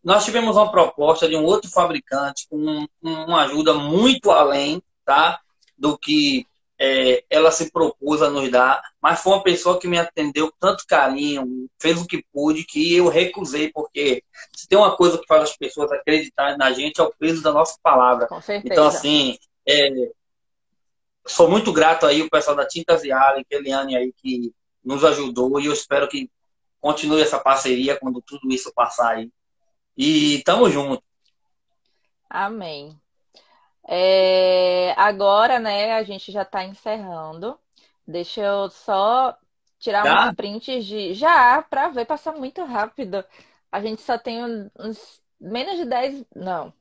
nós tivemos uma proposta de um outro fabricante com uma ajuda muito além tá, do que é, ela se propôs a nos dar, mas foi uma pessoa que me atendeu com tanto carinho, fez o que pôde, que eu recusei, porque se tem uma coisa que faz as pessoas acreditarem na gente é o peso da nossa palavra. Com certeza. Então, assim, é, sou muito grato aí o pessoal da Tintas e Allen, Eliane aí, que nos ajudou, e eu espero que continue essa parceria quando tudo isso passar aí. E tamo junto. Amém. É, agora, né, a gente já está encerrando. Deixa eu só tirar já? uns prints de. Já, para ver, passar muito rápido. A gente só tem uns menos de 10. Não.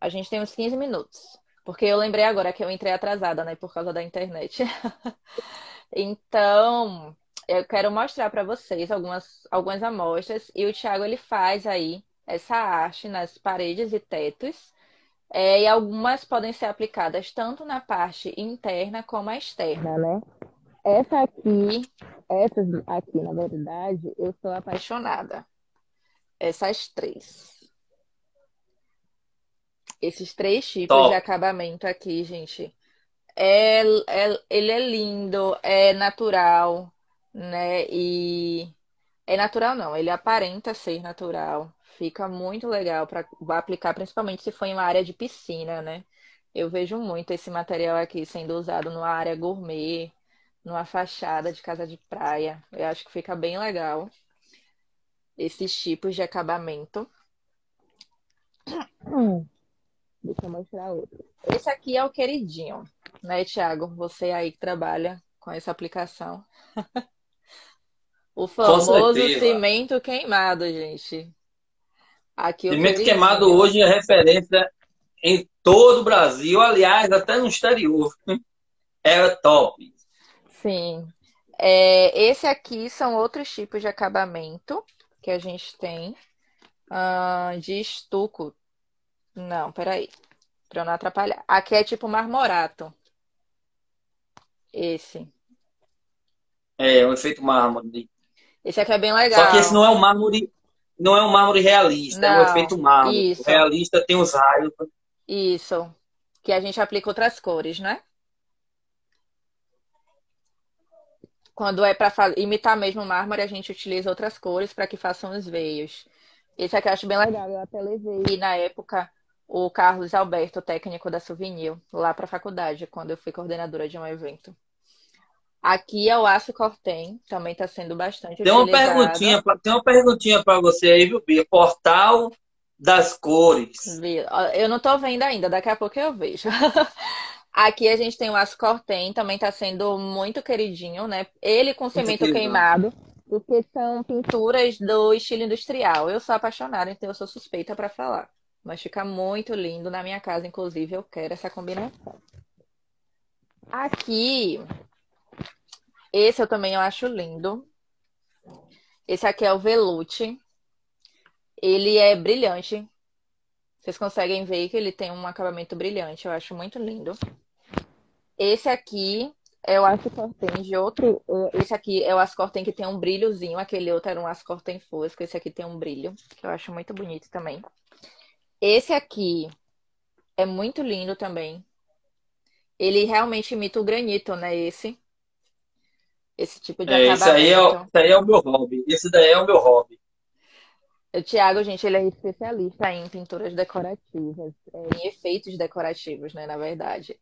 A gente tem uns 15 minutos. Porque eu lembrei agora que eu entrei atrasada, né, por causa da internet. então, eu quero mostrar para vocês algumas, algumas amostras. E o Thiago, ele faz aí essa arte nas paredes e tetos. É, e algumas podem ser aplicadas tanto na parte interna como a externa, né? Essa aqui, essas aqui, na verdade, eu sou apaixonada. Essas três. Esses três tipos Top. de acabamento aqui, gente. É, é, ele é lindo, é natural, né? E é natural não, ele aparenta ser natural. Fica muito legal para aplicar, principalmente se for em uma área de piscina, né? Eu vejo muito esse material aqui sendo usado numa área gourmet, numa fachada de casa de praia. Eu acho que fica bem legal esses tipos de acabamento. Deixa eu mostrar outro. Esse aqui é o queridinho, né, Thiago? Você aí que trabalha com essa aplicação. o famoso cimento queimado, gente. Aqui Cimento queimado hoje é referência em todo o Brasil, aliás, até no exterior. É top. Sim. É, esse aqui são outros tipos de acabamento que a gente tem uh, de estuco. Não, peraí. Para eu não atrapalhar. Aqui é tipo marmorato. Esse. É, um efeito mármore. Esse aqui é bem legal. Só que esse não é um mármore não é um mármore realista, não, é um efeito mármore. Isso. O realista tem os raios. Isso. Que a gente aplica outras cores, né? Quando é para imitar mesmo o mármore, a gente utiliza outras cores para que façam os veios. Esse aqui eu acho bem legal. Eu até levei na época o Carlos Alberto, técnico da Souvenir, lá para a faculdade, quando eu fui coordenadora de um evento. Aqui é o aço cortem, também está sendo bastante tem uma perguntinha Tem uma perguntinha para você aí, viu, Bia? Portal das cores. Eu não estou vendo ainda, daqui a pouco eu vejo. Aqui a gente tem o aço cortem, também está sendo muito queridinho, né? Ele com cimento queimado, porque são pinturas do estilo industrial. Eu sou apaixonada, então eu sou suspeita para falar. Mas fica muito lindo na minha casa, inclusive eu quero essa combinação. Aqui esse eu também eu acho lindo. Esse aqui é o Velute. Ele é brilhante. Vocês conseguem ver que ele tem um acabamento brilhante. Eu acho muito lindo. Esse aqui é o Ascortem de outro. Esse aqui é o Ascortem que tem um brilhozinho. Aquele outro era um Ascortem fosco. Esse aqui tem um brilho, que eu acho muito bonito também. Esse aqui é muito lindo também. Ele realmente imita o granito, né? Esse. Esse tipo de é, acabamento. Esse aí, é, esse aí é o meu hobby. Esse daí é o meu hobby. O Thiago, gente, ele é especialista em pinturas decorativas, é, em efeitos decorativos, né, na verdade.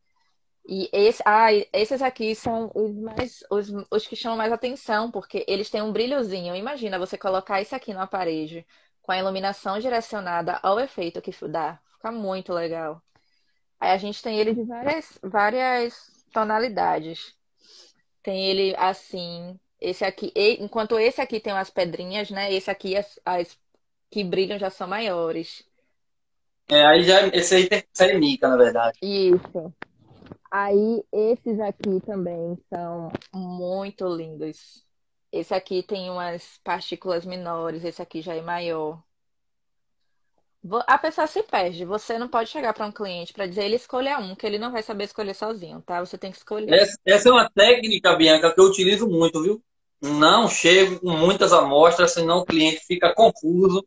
E esse, ah, esses aqui são os mais os, os que chamam mais atenção, porque eles têm um brilhozinho. Imagina você colocar isso aqui na parede com a iluminação direcionada ao efeito que dá. Fica muito legal. Aí a gente tem ele de várias, várias tonalidades. Tem ele assim, esse aqui, enquanto esse aqui tem umas pedrinhas, né? Esse aqui, as, as que brilham já são maiores. É, aí já, esse aí tem série mica, na verdade. Isso. Aí, esses aqui também são muito lindos. Esse aqui tem umas partículas menores, esse aqui já é maior. A pessoa se perde. Você não pode chegar para um cliente para dizer ele escolha um, que ele não vai saber escolher sozinho, tá? Você tem que escolher. Essa, essa é uma técnica, Bianca, que eu utilizo muito, viu? Não chego com muitas amostras, senão o cliente fica confuso.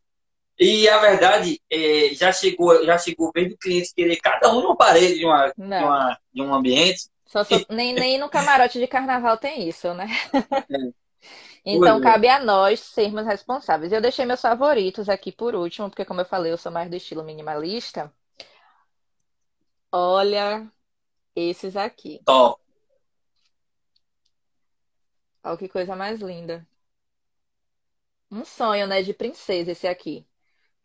E a verdade, é, já chegou, já chegou vez do cliente querer cada um numa parede de, uma, de, uma, de um ambiente. Só, só, nem, nem no camarote de carnaval tem isso, né? É. Então, cabe a nós sermos responsáveis. Eu deixei meus favoritos aqui por último, porque, como eu falei, eu sou mais do estilo minimalista. Olha esses aqui. Top. Olha que coisa mais linda. Um sonho, né, de princesa esse aqui.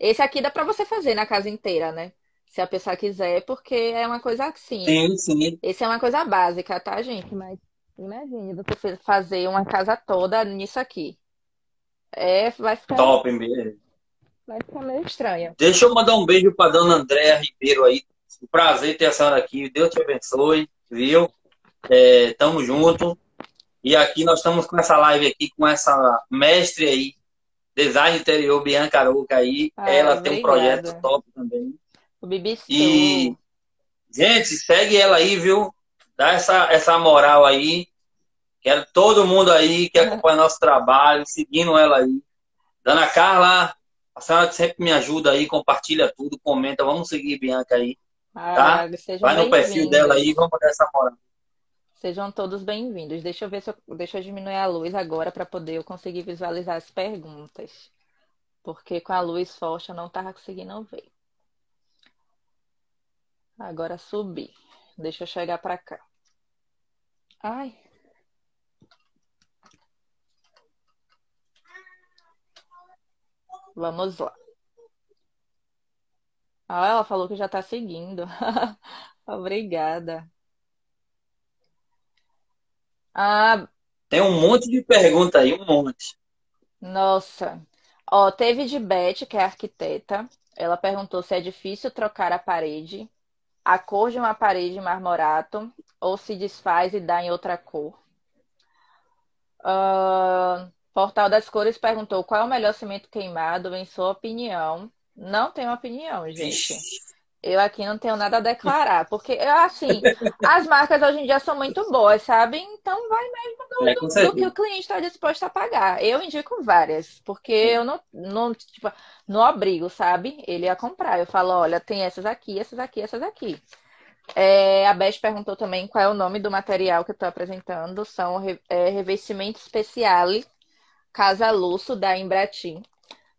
Esse aqui dá para você fazer na casa inteira, né? Se a pessoa quiser, porque é uma coisa assim. Sim, sim. Esse é uma coisa básica, tá, gente? Mas Imagine você fazer uma casa toda nisso aqui. É, vai ficar. Top mesmo. Vai ficar meio estranho. Deixa eu mandar um beijo para dona Andréa Ribeiro aí. Um prazer ter a senhora aqui. Deus te abençoe, viu? É, tamo junto. E aqui nós estamos com essa live aqui com essa mestre aí, design interior, Bianca Arouca aí. Ah, ela obrigada. tem um projeto top também. O Bibi E, gente, segue ela aí, viu? Dá essa, essa moral aí. Quero todo mundo aí que acompanha nosso trabalho, seguindo ela aí. Dona Carla, a senhora sempre me ajuda aí, compartilha tudo, comenta. Vamos seguir Bianca aí. Tá? Ah, Vai no perfil dela aí, vamos dar essa moral. Sejam todos bem-vindos. Deixa eu ver se eu, deixa eu diminuir a luz agora para poder eu conseguir visualizar as perguntas. Porque com a luz forte eu não estava conseguindo ver. Agora subi. Deixa eu chegar para cá. Ai. Vamos lá. Ah, ela falou que já tá seguindo. Obrigada. Ah, Tem um monte de pergunta aí, um monte. nossa. Ó, teve de Beth, que é arquiteta. Ela perguntou se é difícil trocar a parede, a cor de uma parede marmorato, ou se desfaz e dá em outra cor. Uh, Portal das Cores perguntou qual é o melhor cimento queimado, em sua opinião. Não tenho opinião, gente. Eu aqui não tenho nada a declarar, porque, assim, as marcas hoje em dia são muito boas, sabe? Então vai mesmo do, é, do, que o cliente está disposto a pagar. Eu indico várias, porque eu não, não, tipo, não obrigo, sabe? Ele a comprar. Eu falo, olha, tem essas aqui, essas aqui, essas aqui. É, a Beth perguntou também qual é o nome do material que eu estou apresentando. São é, revestimento especial Casa Lusso da Embratim.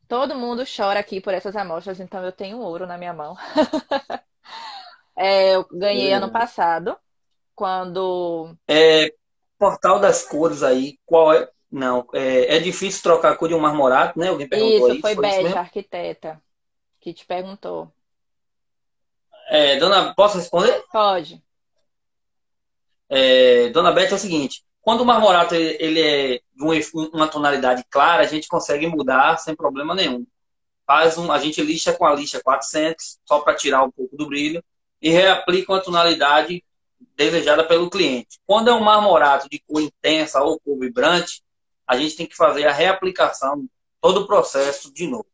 Todo mundo chora aqui por essas amostras, então eu tenho ouro na minha mão. é, eu ganhei é. ano passado, quando. É, portal das cores aí, qual é? Não, é, é difícil trocar a cor de um marmorato, né? Alguém perguntou isso. Foi, foi Beth, arquiteta, que te perguntou. É, dona, posso responder? Pode. É, dona Beth, é o seguinte: quando o marmorato ele é de uma tonalidade clara, a gente consegue mudar sem problema nenhum. Faz um, a gente lixa com a lixa 400, só para tirar um pouco do brilho, e reaplica uma tonalidade desejada pelo cliente. Quando é um marmorato de cor intensa ou cor vibrante, a gente tem que fazer a reaplicação, todo o processo de novo.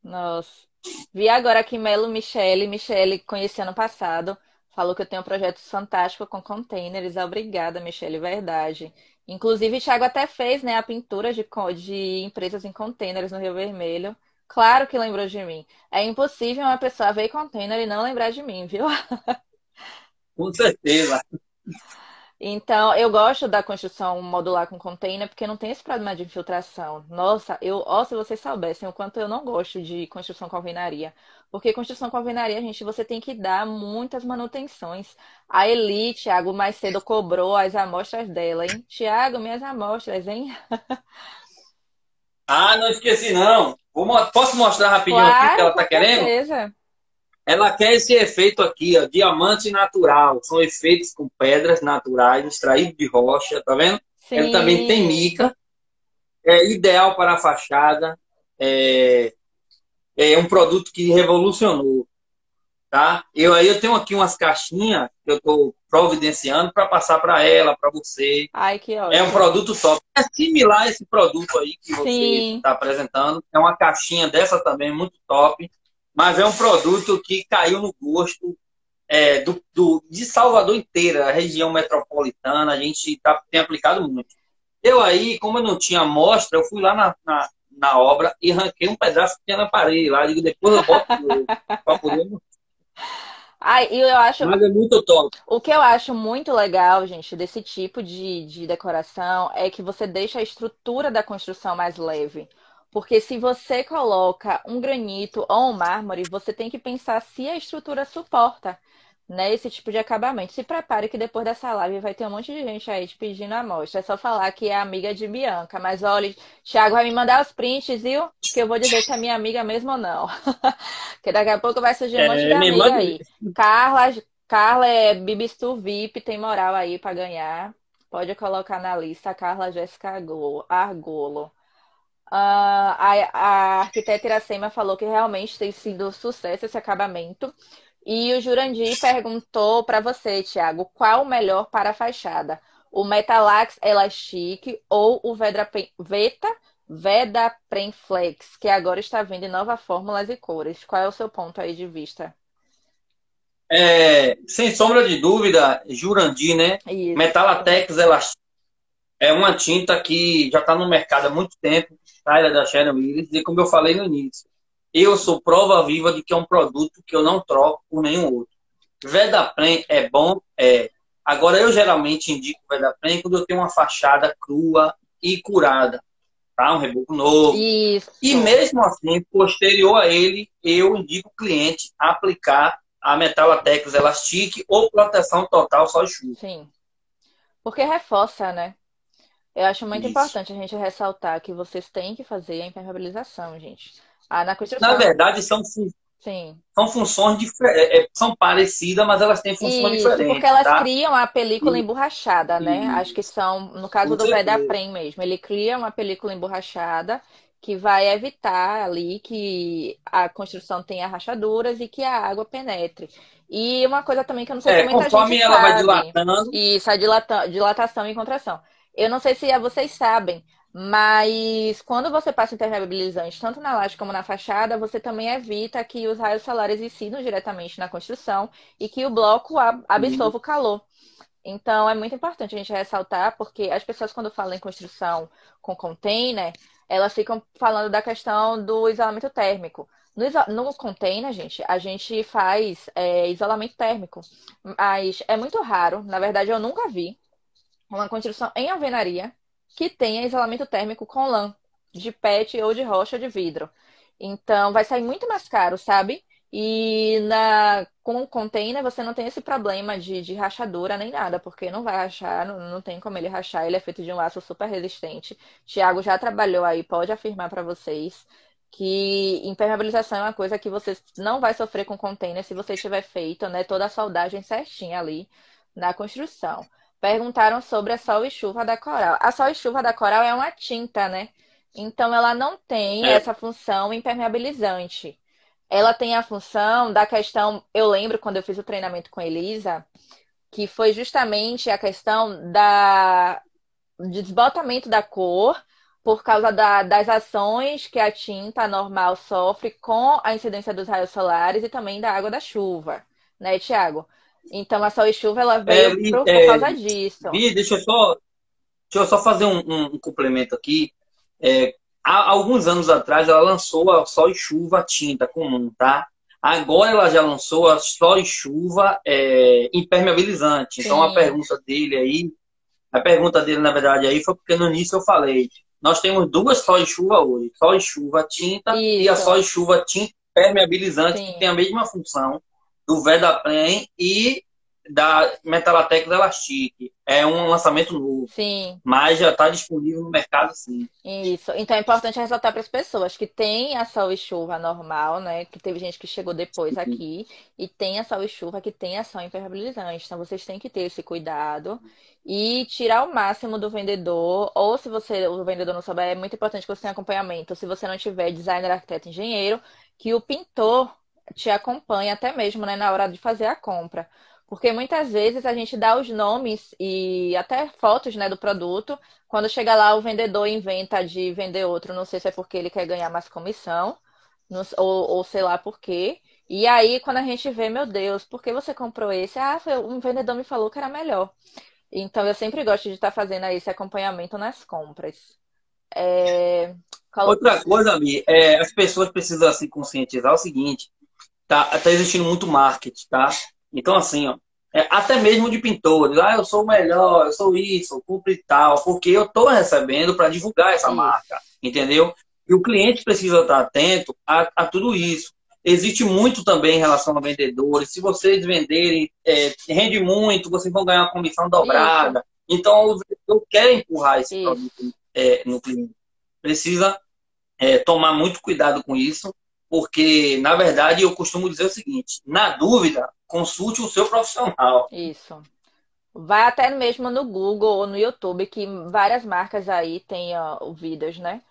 Nossa. Vi agora aqui Melo Michele. Michele conheci ano passado. Falou que eu tenho um projeto fantástico com containers. Obrigada, Michele, verdade. Inclusive, o Thiago até fez né, a pintura de, de empresas em containers no Rio Vermelho. Claro que lembrou de mim. É impossível uma pessoa ver container e não lembrar de mim, viu? Com certeza. Então, eu gosto da construção modular com container porque não tem esse problema de infiltração. Nossa, eu, ó, se vocês soubessem o quanto eu não gosto de construção com alvenaria. Porque construção com alvenaria, gente, você tem que dar muitas manutenções. A Eli, Thiago, mais cedo cobrou as amostras dela, hein? Thiago, minhas amostras, hein? Ah, não esqueci não. Posso mostrar rapidinho claro, o que ela tá querendo? Certeza. Ela quer esse efeito aqui, ó, diamante natural. São efeitos com pedras naturais, extraídos de rocha, tá vendo? Sim. Ele também tem mica. É ideal para a fachada. É, é um produto que revolucionou. Tá? Eu aí eu tenho aqui umas caixinhas que eu estou providenciando para passar para ela, para você. Ai, que ótimo. É um produto top. É similar a esse produto aí que você está apresentando. É uma caixinha dessa também, muito top. Mas é um produto que caiu no gosto é, do, do, de Salvador inteira, a região metropolitana. A gente tá, tem aplicado muito. Eu aí, como eu não tinha amostra, eu fui lá na, na, na obra e arranquei um pedaço que tinha na parede lá. Digo, depois eu boto para poder Ai, eu acho. Mas é muito top. O que eu acho muito legal, gente, desse tipo de, de decoração é que você deixa a estrutura da construção mais leve. Porque se você coloca um granito ou um mármore, você tem que pensar se a estrutura suporta né, esse tipo de acabamento. Se prepare que depois dessa live vai ter um monte de gente aí te pedindo amostra. É só falar que é amiga de Bianca. Mas olha, Thiago vai me mandar os prints, viu? Que eu vou dizer se é minha amiga mesmo ou não. Porque daqui a pouco vai surgir um monte é, de amiga manda... aí. Carla, Carla é Bibistu VIP, tem moral aí para ganhar. Pode colocar na lista Carla Jéssica Argolo. Uh, a, a arquiteta Iracema falou que realmente tem sido sucesso esse acabamento. E o Jurandir perguntou para você, Tiago, qual o melhor para a fachada? O Metalax Elastic ou o Vedra, Veta Veda Premflex, que agora está vindo em novas fórmulas e cores. Qual é o seu ponto aí de vista? É, sem sombra de dúvida, Jurandir, né? Isso. Metalatex Elastic é uma tinta que já está no mercado há muito tempo, tá? Ela é da Sharon Willis, e como eu falei no início, eu sou prova viva de que é um produto que eu não troco por nenhum outro. Vedapren é bom, é. Agora, eu geralmente indico Vedapren quando eu tenho uma fachada crua e curada. Tá? Um reboco novo. Isso. E mesmo assim, posterior a ele, eu indico o cliente aplicar a Metalatex Elastic ou proteção total só chuva. Sim. Porque reforça, né? Eu acho muito Isso. importante a gente ressaltar que vocês têm que fazer a impermeabilização, gente. Ah, na construção. Na verdade, são, Sim. são funções diferentes, é, é, são parecidas, mas elas têm funções Isso, diferentes. Porque elas tá? criam a película emborrachada, né? Isso. Acho que são, no caso Com do Vedaprem mesmo, ele cria uma película emborrachada que vai evitar ali que a construção tenha rachaduras e que a água penetre. E uma coisa também que eu não sei é, se muita conforme gente ela sabe. vai dilatando. Isso, a dilata, dilatação e contração. Eu não sei se vocês sabem, mas quando você passa impermeabilizante tanto na laje como na fachada, você também evita que os raios solares incidam diretamente na construção e que o bloco absorva o calor. Então é muito importante a gente ressaltar, porque as pessoas quando falam em construção com container, elas ficam falando da questão do isolamento térmico. No, no container, gente, a gente faz é, isolamento térmico, mas é muito raro, na verdade eu nunca vi uma construção em alvenaria que tenha isolamento térmico com lã, de PET ou de rocha de vidro. Então, vai sair muito mais caro, sabe? E na, com o container você não tem esse problema de, de rachadura nem nada, porque não vai rachar, não, não tem como ele rachar, ele é feito de um aço super resistente. Tiago já trabalhou aí, pode afirmar para vocês que impermeabilização é uma coisa que você não vai sofrer com container se você tiver feito né, toda a soldagem certinha ali na construção perguntaram sobre a sol e chuva da coral. A sol e chuva da coral é uma tinta, né? Então ela não tem é. essa função impermeabilizante. Ela tem a função da questão, eu lembro quando eu fiz o treinamento com a Elisa, que foi justamente a questão da de desbotamento da cor por causa da, das ações que a tinta normal sofre com a incidência dos raios solares e também da água da chuva, né, Tiago? Então a Sol e Chuva ela veio é, por, é, causa disso. Bia, deixa eu só, deixa eu só fazer um, um, complemento aqui. É, há alguns anos atrás ela lançou a Sol e Chuva tinta comum, tá? Agora ela já lançou a Sol e Chuva é, impermeabilizante. Sim. Então a pergunta dele aí, a pergunta dele na verdade aí foi porque no início eu falei, nós temos duas Sol e Chuva hoje, Sol e Chuva tinta Isso. e a Sol e Chuva tinta impermeabilizante Sim. que tem a mesma função do Vedaprem e da Metalatec da Elastic. É um lançamento novo. Sim. Mas já está disponível no mercado, sim. Isso. Então é importante ressaltar para as pessoas que tem a sol e chuva normal, né? Que teve gente que chegou depois aqui. E tem a sol e chuva que tem ação impermeabilizante. Então vocês têm que ter esse cuidado e tirar o máximo do vendedor. Ou se você, o vendedor não souber, é muito importante que você tenha acompanhamento. Se você não tiver designer, arquiteto, engenheiro, que o pintor te acompanhe até mesmo né, na hora de fazer a compra. Porque muitas vezes a gente dá os nomes e até fotos né, do produto. Quando chega lá, o vendedor inventa de vender outro. Não sei se é porque ele quer ganhar mais comissão, ou, ou sei lá por quê. E aí, quando a gente vê, meu Deus, por que você comprou esse? Ah, um vendedor me falou que era melhor. Então, eu sempre gosto de estar fazendo esse acompanhamento nas compras. É... Outra coisa, é, as pessoas precisam se conscientizar o seguinte: tá, tá existindo muito marketing, tá? Então, assim, ó, é, até mesmo de pintores, ah, eu sou o melhor, eu sou isso, eu cumpro e tal, porque eu estou recebendo para divulgar essa isso. marca, entendeu? E o cliente precisa estar atento a, a, tudo isso. Existe muito também em relação a vendedores. Se vocês venderem, é, rende muito, vocês vão ganhar uma comissão dobrada. Isso. Então, o vendedor quer empurrar esse isso. produto é, no cliente. Precisa é, tomar muito cuidado com isso porque, na verdade, eu costumo dizer o seguinte: na dúvida, consulte o seu profissional. Isso. Vai até mesmo no Google ou no YouTube, que várias marcas aí têm uh, vídeos, né?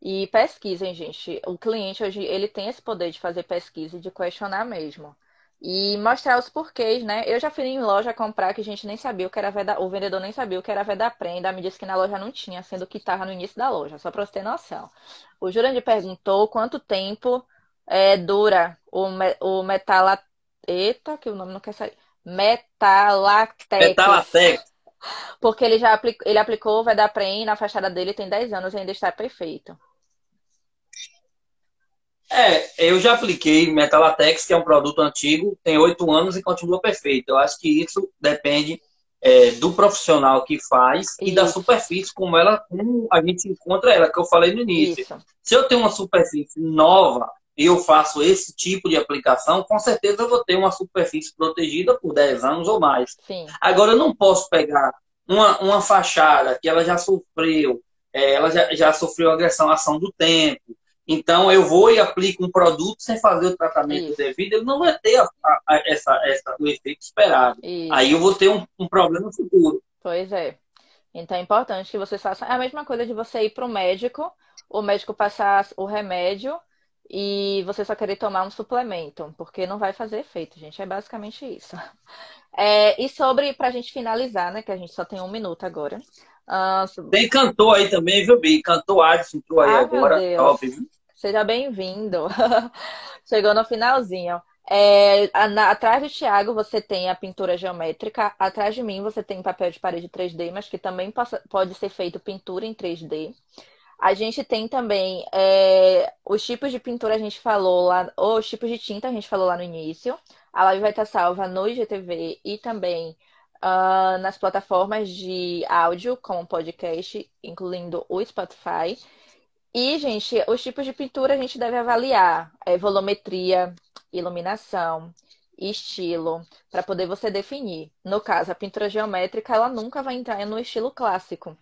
E pesquisem, gente. O cliente hoje ele tem esse poder de fazer pesquisa e de questionar mesmo. E mostrar os porquês, né? Eu já fui em loja comprar que a gente nem sabia o que era veda... o vendedor nem sabia o que era veda prenda, me disse que na loja não tinha, sendo que estava no início da loja, só para você ter noção. O Jurandir perguntou quanto tempo é, dura o, me, o metala... Eita, que o nome não quer sair. Metalatex. Metalatex. Porque ele já aplicou, ele aplicou o Vedapren na fachada dele tem 10 anos e ainda está perfeito. É, eu já apliquei Metalatex, que é um produto antigo, tem 8 anos e continua perfeito. Eu acho que isso depende é, do profissional que faz isso. e da superfície, como ela como a gente encontra ela, que eu falei no início. Isso. Se eu tenho uma superfície nova, eu faço esse tipo de aplicação, com certeza eu vou ter uma superfície protegida por 10 anos ou mais. Sim. Agora, eu não posso pegar uma, uma fachada que ela já sofreu, é, ela já, já sofreu agressão à ação do tempo. Então, eu vou e aplico um produto sem fazer o tratamento Isso. devido, ele não vai ter a, a, essa, essa, o efeito esperado. Isso. Aí eu vou ter um, um problema futuro. Pois é. Então é importante que você faça. É a mesma coisa de você ir para o médico, o médico passar o remédio e você só querer tomar um suplemento, porque não vai fazer efeito, gente. É basicamente isso. É, e sobre, pra gente finalizar, né, que a gente só tem um minuto agora. Uh, tem cantor aí também, viu, Bi? Cantor Adson entrou aí ah, agora. Top? Seja bem-vindo. Chegou no finalzinho. É, atrás do Thiago você tem a pintura geométrica. Atrás de mim você tem papel de parede 3D, mas que também pode ser feito pintura em 3D. A gente tem também é, os tipos de pintura a gente falou lá, ou os tipos de tinta a gente falou lá no início. A live vai estar salva no IGTV e também uh, nas plataformas de áudio, como podcast, incluindo o Spotify. E, gente, os tipos de pintura a gente deve avaliar é, volumetria, iluminação, estilo, para poder você definir. No caso, a pintura geométrica, ela nunca vai entrar no estilo clássico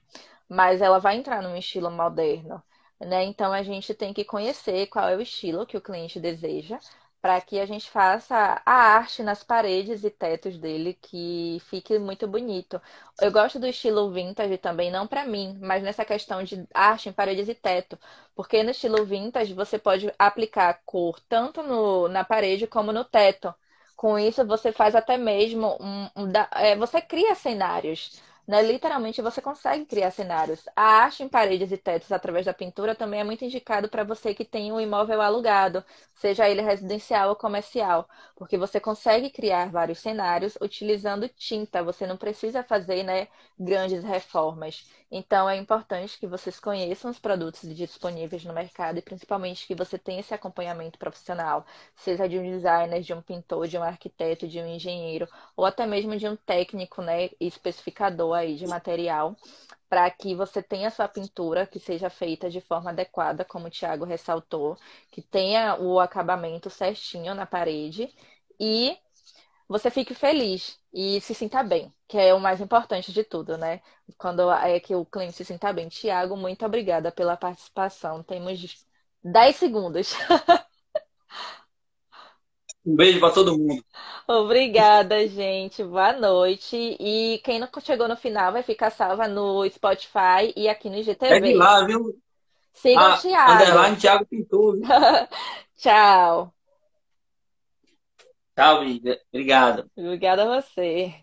mas ela vai entrar num estilo moderno, né? Então a gente tem que conhecer qual é o estilo que o cliente deseja para que a gente faça a arte nas paredes e tetos dele que fique muito bonito. Eu gosto do estilo vintage também, não para mim, mas nessa questão de arte em paredes e teto, porque no estilo vintage você pode aplicar cor tanto no, na parede como no teto. Com isso você faz até mesmo um, um é, você cria cenários. Né? Literalmente você consegue criar cenários. A arte em paredes e tetos através da pintura também é muito indicado para você que tem um imóvel alugado, seja ele residencial ou comercial, porque você consegue criar vários cenários utilizando tinta. Você não precisa fazer né, grandes reformas. Então é importante que vocês conheçam os produtos disponíveis no mercado e principalmente que você tenha esse acompanhamento profissional, seja de um designer, de um pintor, de um arquiteto, de um engenheiro ou até mesmo de um técnico, né, especificador aí de material, para que você tenha sua pintura que seja feita de forma adequada, como o Thiago ressaltou, que tenha o acabamento certinho na parede e você fique feliz e se sinta bem, que é o mais importante de tudo, né? Quando é que o cliente se sinta bem. Tiago, muito obrigada pela participação. Temos 10 segundos. Um beijo para todo mundo. Obrigada, gente. Boa noite. E quem não chegou no final vai ficar salva no Spotify e aqui no IGTV. Segue lá, viu? Siga ah, o Thiago. Underline Thiago Pintor. Tchau. Tchau, Obrigado. Obrigada a você.